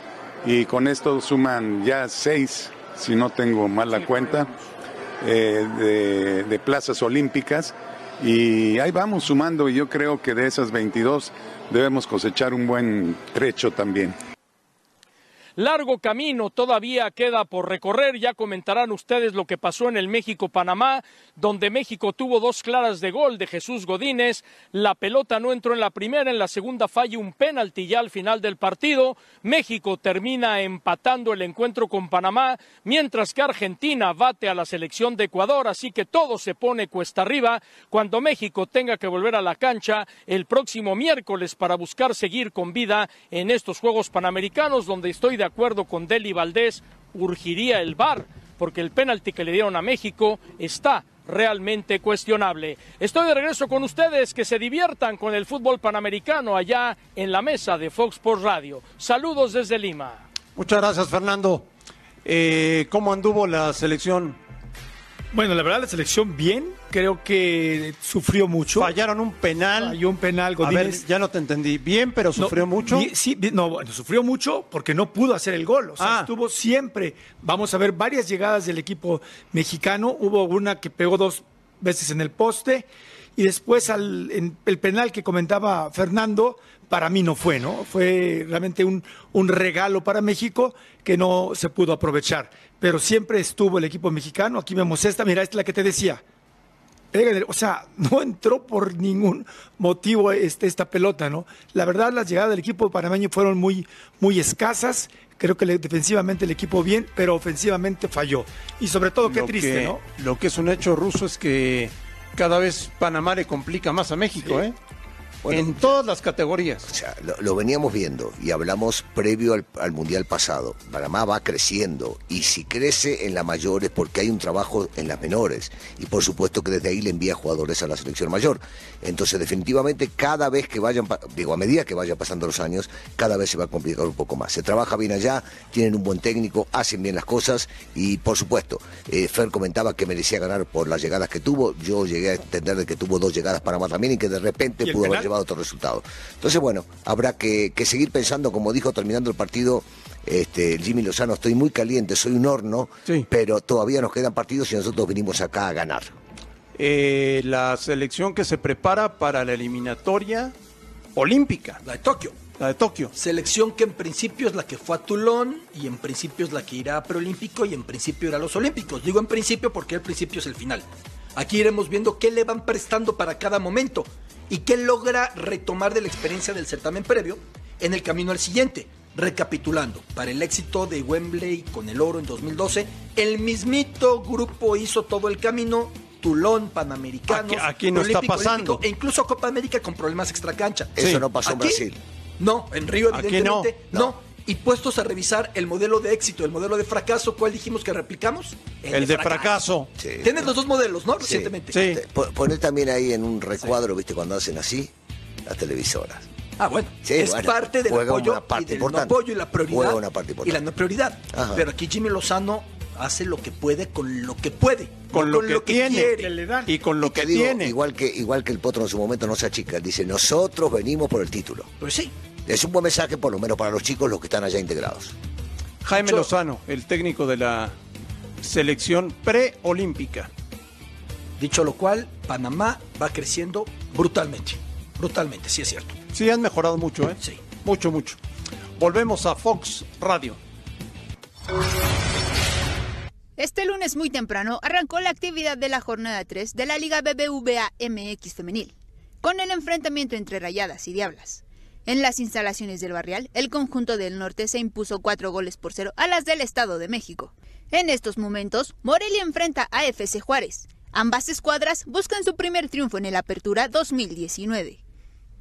y con esto suman ya seis, si no tengo mal la cuenta, eh, de, de plazas olímpicas. Y ahí vamos sumando y yo creo que de esas 22 debemos cosechar un buen trecho también. Largo camino todavía queda por recorrer. Ya comentarán ustedes lo que pasó en el México-Panamá, donde México tuvo dos claras de gol de Jesús Godínez. La pelota no entró en la primera, en la segunda falla un penalti ya al final del partido. México termina empatando el encuentro con Panamá, mientras que Argentina bate a la selección de Ecuador. Así que todo se pone cuesta arriba cuando México tenga que volver a la cancha el próximo miércoles para buscar seguir con vida en estos Juegos Panamericanos, donde estoy de acuerdo con Deli Valdés, urgiría el VAR, porque el penalti que le dieron a México está realmente cuestionable. Estoy de regreso con ustedes, que se diviertan con el fútbol panamericano allá en la mesa de Fox Sports Radio. Saludos desde Lima. Muchas gracias, Fernando. Eh, ¿Cómo anduvo la selección? Bueno, la verdad, la selección bien. Creo que sufrió mucho. Fallaron un penal. Falló un penal. A ver, Godínez. ya no te entendí bien, pero sufrió No, mucho. Sí, no, bueno, sufrió mucho porque no pudo hacer el gol. O sea, Ah. estuvo siempre. Vamos a ver varias llegadas del equipo mexicano. Hubo una que pegó dos veces en el poste y después al, en el penal que comentaba Fernando, para mí no fue, ¿no? Fue realmente un, un regalo para México que no se pudo aprovechar. Pero siempre estuvo el equipo mexicano. Aquí vemos esta, mira, esta es la que te decía. O sea, (laughs) no entró por ningún motivo este, esta pelota, ¿no? La verdad, las llegadas del equipo panameño fueron muy, muy escasas. Creo que defensivamente el equipo bien, pero ofensivamente falló. Y sobre todo, qué Lo triste, que- ¿no? Lo que es un hecho ruso es que cada vez Panamá le complica más a México, ¿eh? En todas las categorías. O sea, lo, lo veníamos viendo y hablamos previo al, al Mundial pasado. Panamá va creciendo y si crece en las mayores porque hay un trabajo en las menores y por supuesto que desde ahí le envía jugadores a la selección mayor. Entonces definitivamente cada vez que vayan, digo a medida que vayan pasando los años, cada vez se va a complicar un poco más. Se trabaja bien allá, tienen un buen técnico, hacen bien las cosas y por supuesto, eh, Fer comentaba que merecía ganar por las llegadas que tuvo. Yo llegué a entender de que tuvo dos llegadas Panamá también y que de repente ¿Y el pudo haber otro resultado. Entonces, bueno, habrá que, que seguir pensando, como dijo terminando el partido este, Jimmy Lozano, estoy muy caliente, soy un horno, pero todavía nos quedan partidos y nosotros vinimos acá a ganar. Eh, la selección que se prepara para la eliminatoria olímpica. La de Tokio. La de Tokio. Selección que en principio es la que fue a Toulon y en principio es la que irá a preolímpico y en principio irá a los olímpicos. Digo en principio porque el principio es el final. Aquí iremos viendo qué le van prestando para cada momento y qué logra retomar de la experiencia del certamen previo en el camino al siguiente. Recapitulando, para el éxito de Wembley con el oro en 2012, el mismito grupo hizo todo el camino, Toulon, Panamericanos, Aquí- aquí no está Olímpico, pasando. Olímpico, e incluso Copa América con problemas extracancha. Eso no pasó en Aquí, Brasil. No, en Río Aquí evidentemente no. no. Y puestos a revisar el modelo de éxito, el modelo de fracaso, ¿cuál dijimos que replicamos? El de fracaso. Tienes los dos modelos, ¿no? Recientemente. Te- po- Poner también ahí en un recuadro, ¿viste? Cuando hacen así, las televisoras. Ah, bueno. Sí, es bueno, parte del juega apoyo una parte y del no importante. apoyo y la prioridad. Juega una parte y la importante. no prioridad. Ajá. Pero aquí Jimmy Lozano hace lo que puede con lo que puede. Con no lo que tiene. quiere. Y con lo Y que digo, tiene. Igual que, igual que el Potro en su momento no se achica, dice, nosotros venimos por el título. Pues sí. Es un buen mensaje, por lo menos para los chicos, los que están allá integrados. Jaime Lozano, el técnico de la selección preolímpica. Dicho lo cual, Panamá va creciendo brutalmente. Brutalmente, sí es cierto. Sí, han mejorado mucho, ¿eh? Sí. Mucho, mucho. Volvemos a Fox Radio. Este lunes muy temprano arrancó la actividad de la jornada 3 de la Liga BBVA MX Femenil, con el enfrentamiento entre Rayadas y Diablas. En las instalaciones del Barrial, el conjunto del norte se impuso cuatro goles por cero a las del Estado de México. En estos momentos, Morelia enfrenta a FC Juárez. Ambas escuadras buscan su primer triunfo en el Apertura 2019.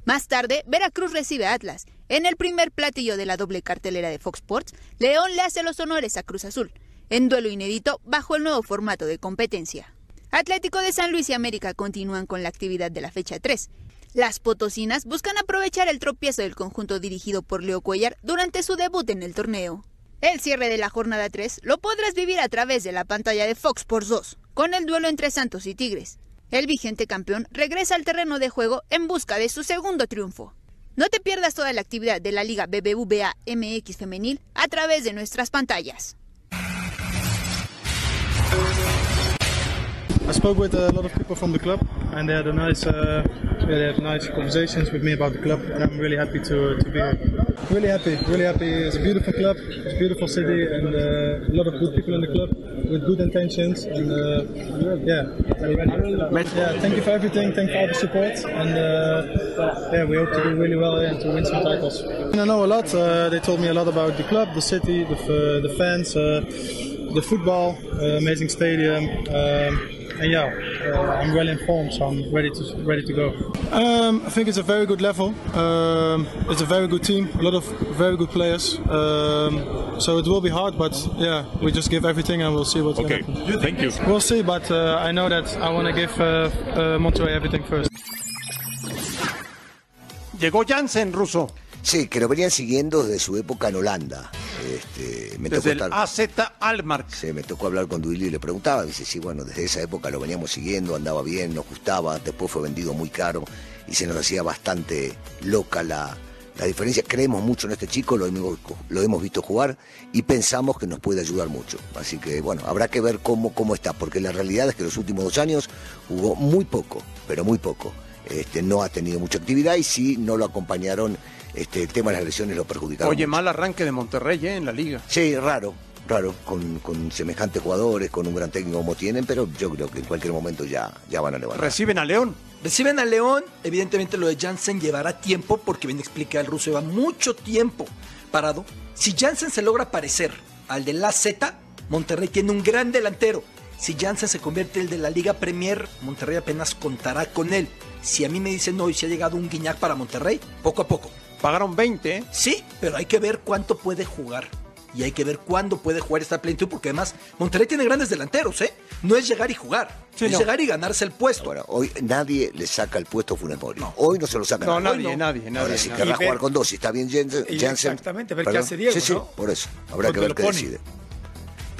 Más tarde, Veracruz recibe a Atlas. En el primer platillo de la doble cartelera de Fox Sports, León le hace los honores a Cruz Azul, en duelo inédito bajo el nuevo formato de competencia. Atlético de San Luis y América continúan con la actividad de la fecha 3. Las potosinas buscan aprovechar el tropiezo del conjunto dirigido por Leo Cuellar durante su debut en el torneo. El cierre de la jornada 3 lo podrás vivir a través de la pantalla de Fox Sports 2, con el duelo entre Santos y Tigres. El vigente campeón regresa al terreno de juego en busca de su segundo triunfo. No te pierdas toda la actividad de la Liga BBVA MX Femenil a través de nuestras pantallas. Club, they had nice conversations with me about the club, and I'm really happy to, to be here. Really happy, really happy. It's a beautiful club, it's a beautiful city, and uh, a lot of good people in the club with good intentions. And uh, yeah, yeah. Thank you for everything. Thank you for all the support, and uh, yeah, we hope to do really well and to win some titles. And I know a lot. Uh, they told me a lot about the club, the city, the, f- the fans, uh, the football, uh, amazing stadium. Um, and yeah, uh, I'm well informed, so I'm ready to ready to go. Um, I think it's a very good level. Um, it's a very good team, a lot of very good players. Um, so it will be hard, but yeah, we just give everything and we'll see what's Okay, going to thank you. We'll see, but uh, I know that I want to give uh, uh, Monterrey everything first. Llegó Jansen Russo. Sí, que lo venían siguiendo desde su época en Holanda. Este, me tocó Desde el estar- AZ Almark. Sí, me tocó hablar con Duilio y le preguntaba, dice, sí, bueno, desde esa época lo veníamos siguiendo, andaba bien, nos gustaba, después fue vendido muy caro y se nos hacía bastante loca la, la diferencia. Creemos mucho en este chico, lo hemos, lo hemos visto jugar y pensamos que nos puede ayudar mucho. Así que, bueno, habrá que ver cómo, cómo está, porque la realidad es que los últimos dos años jugó muy poco, pero muy poco. Este, no ha tenido mucha actividad y sí no lo acompañaron, este, el tema de las lesiones lo perjudicaron. Oye, mucho. mal arranque de Monterrey ¿eh? en la liga. Sí, raro, raro, con, con semejantes jugadores, con un gran técnico como tienen, pero yo creo que en cualquier momento ya, ya van a levantar. Reciben a León. Reciben a León, evidentemente lo de Jansen llevará tiempo porque bien explica el ruso, lleva mucho tiempo parado. Si Jansen se logra parecer al de la Z, Monterrey tiene un gran delantero. Si Jansen se convierte el de la Liga Premier, Monterrey apenas contará con él. Si a mí me dicen no y si ha llegado un Guiñac para Monterrey, poco a poco. Pagaron 20. Sí, pero hay que ver cuánto puede jugar. Y hay que ver cuándo puede jugar esta plenitud, porque además Monterrey tiene grandes delanteros, ¿eh? No es llegar y jugar, es no. llegar y ganarse el puesto. Ahora, hoy nadie le saca el puesto a Funes Mori. Hoy no se lo saca No, nadie. nadie, nadie, nadie. Ahora, si querrá jugar con dos, si está bien Jensen, exactamente, ver qué hace Diego, Sí, sí, ¿no? por eso. Habrá ¿Dónde que ver lo qué pone? decide.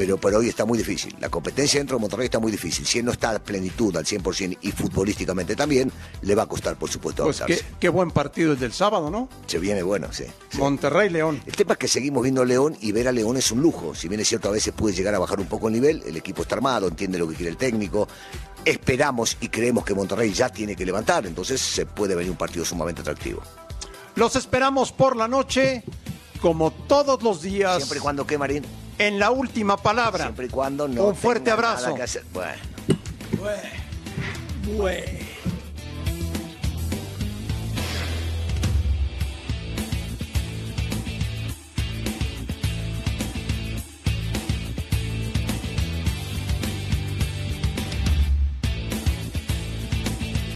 Pero, pero hoy está muy difícil. La competencia dentro de Monterrey está muy difícil. Si él no está a plenitud al 100% y futbolísticamente también, le va a costar, por supuesto, Pues qué, buen partido el del sábado, ¿no? Se viene bueno, sí. Monterrey-León. El tema es que seguimos viendo a León y ver a León es un lujo. Si bien es cierto, a veces puede llegar a bajar un poco el nivel, el equipo está armado, entiende lo que quiere el técnico. Esperamos y creemos que Monterrey ya tiene que levantar, entonces se puede venir un partido sumamente atractivo. Los esperamos por la noche, como todos los días. Siempre y cuando, ¿qué, Marín? En la última palabra. Siempre y cuando no Un fuerte abrazo. Bueno. Bueno.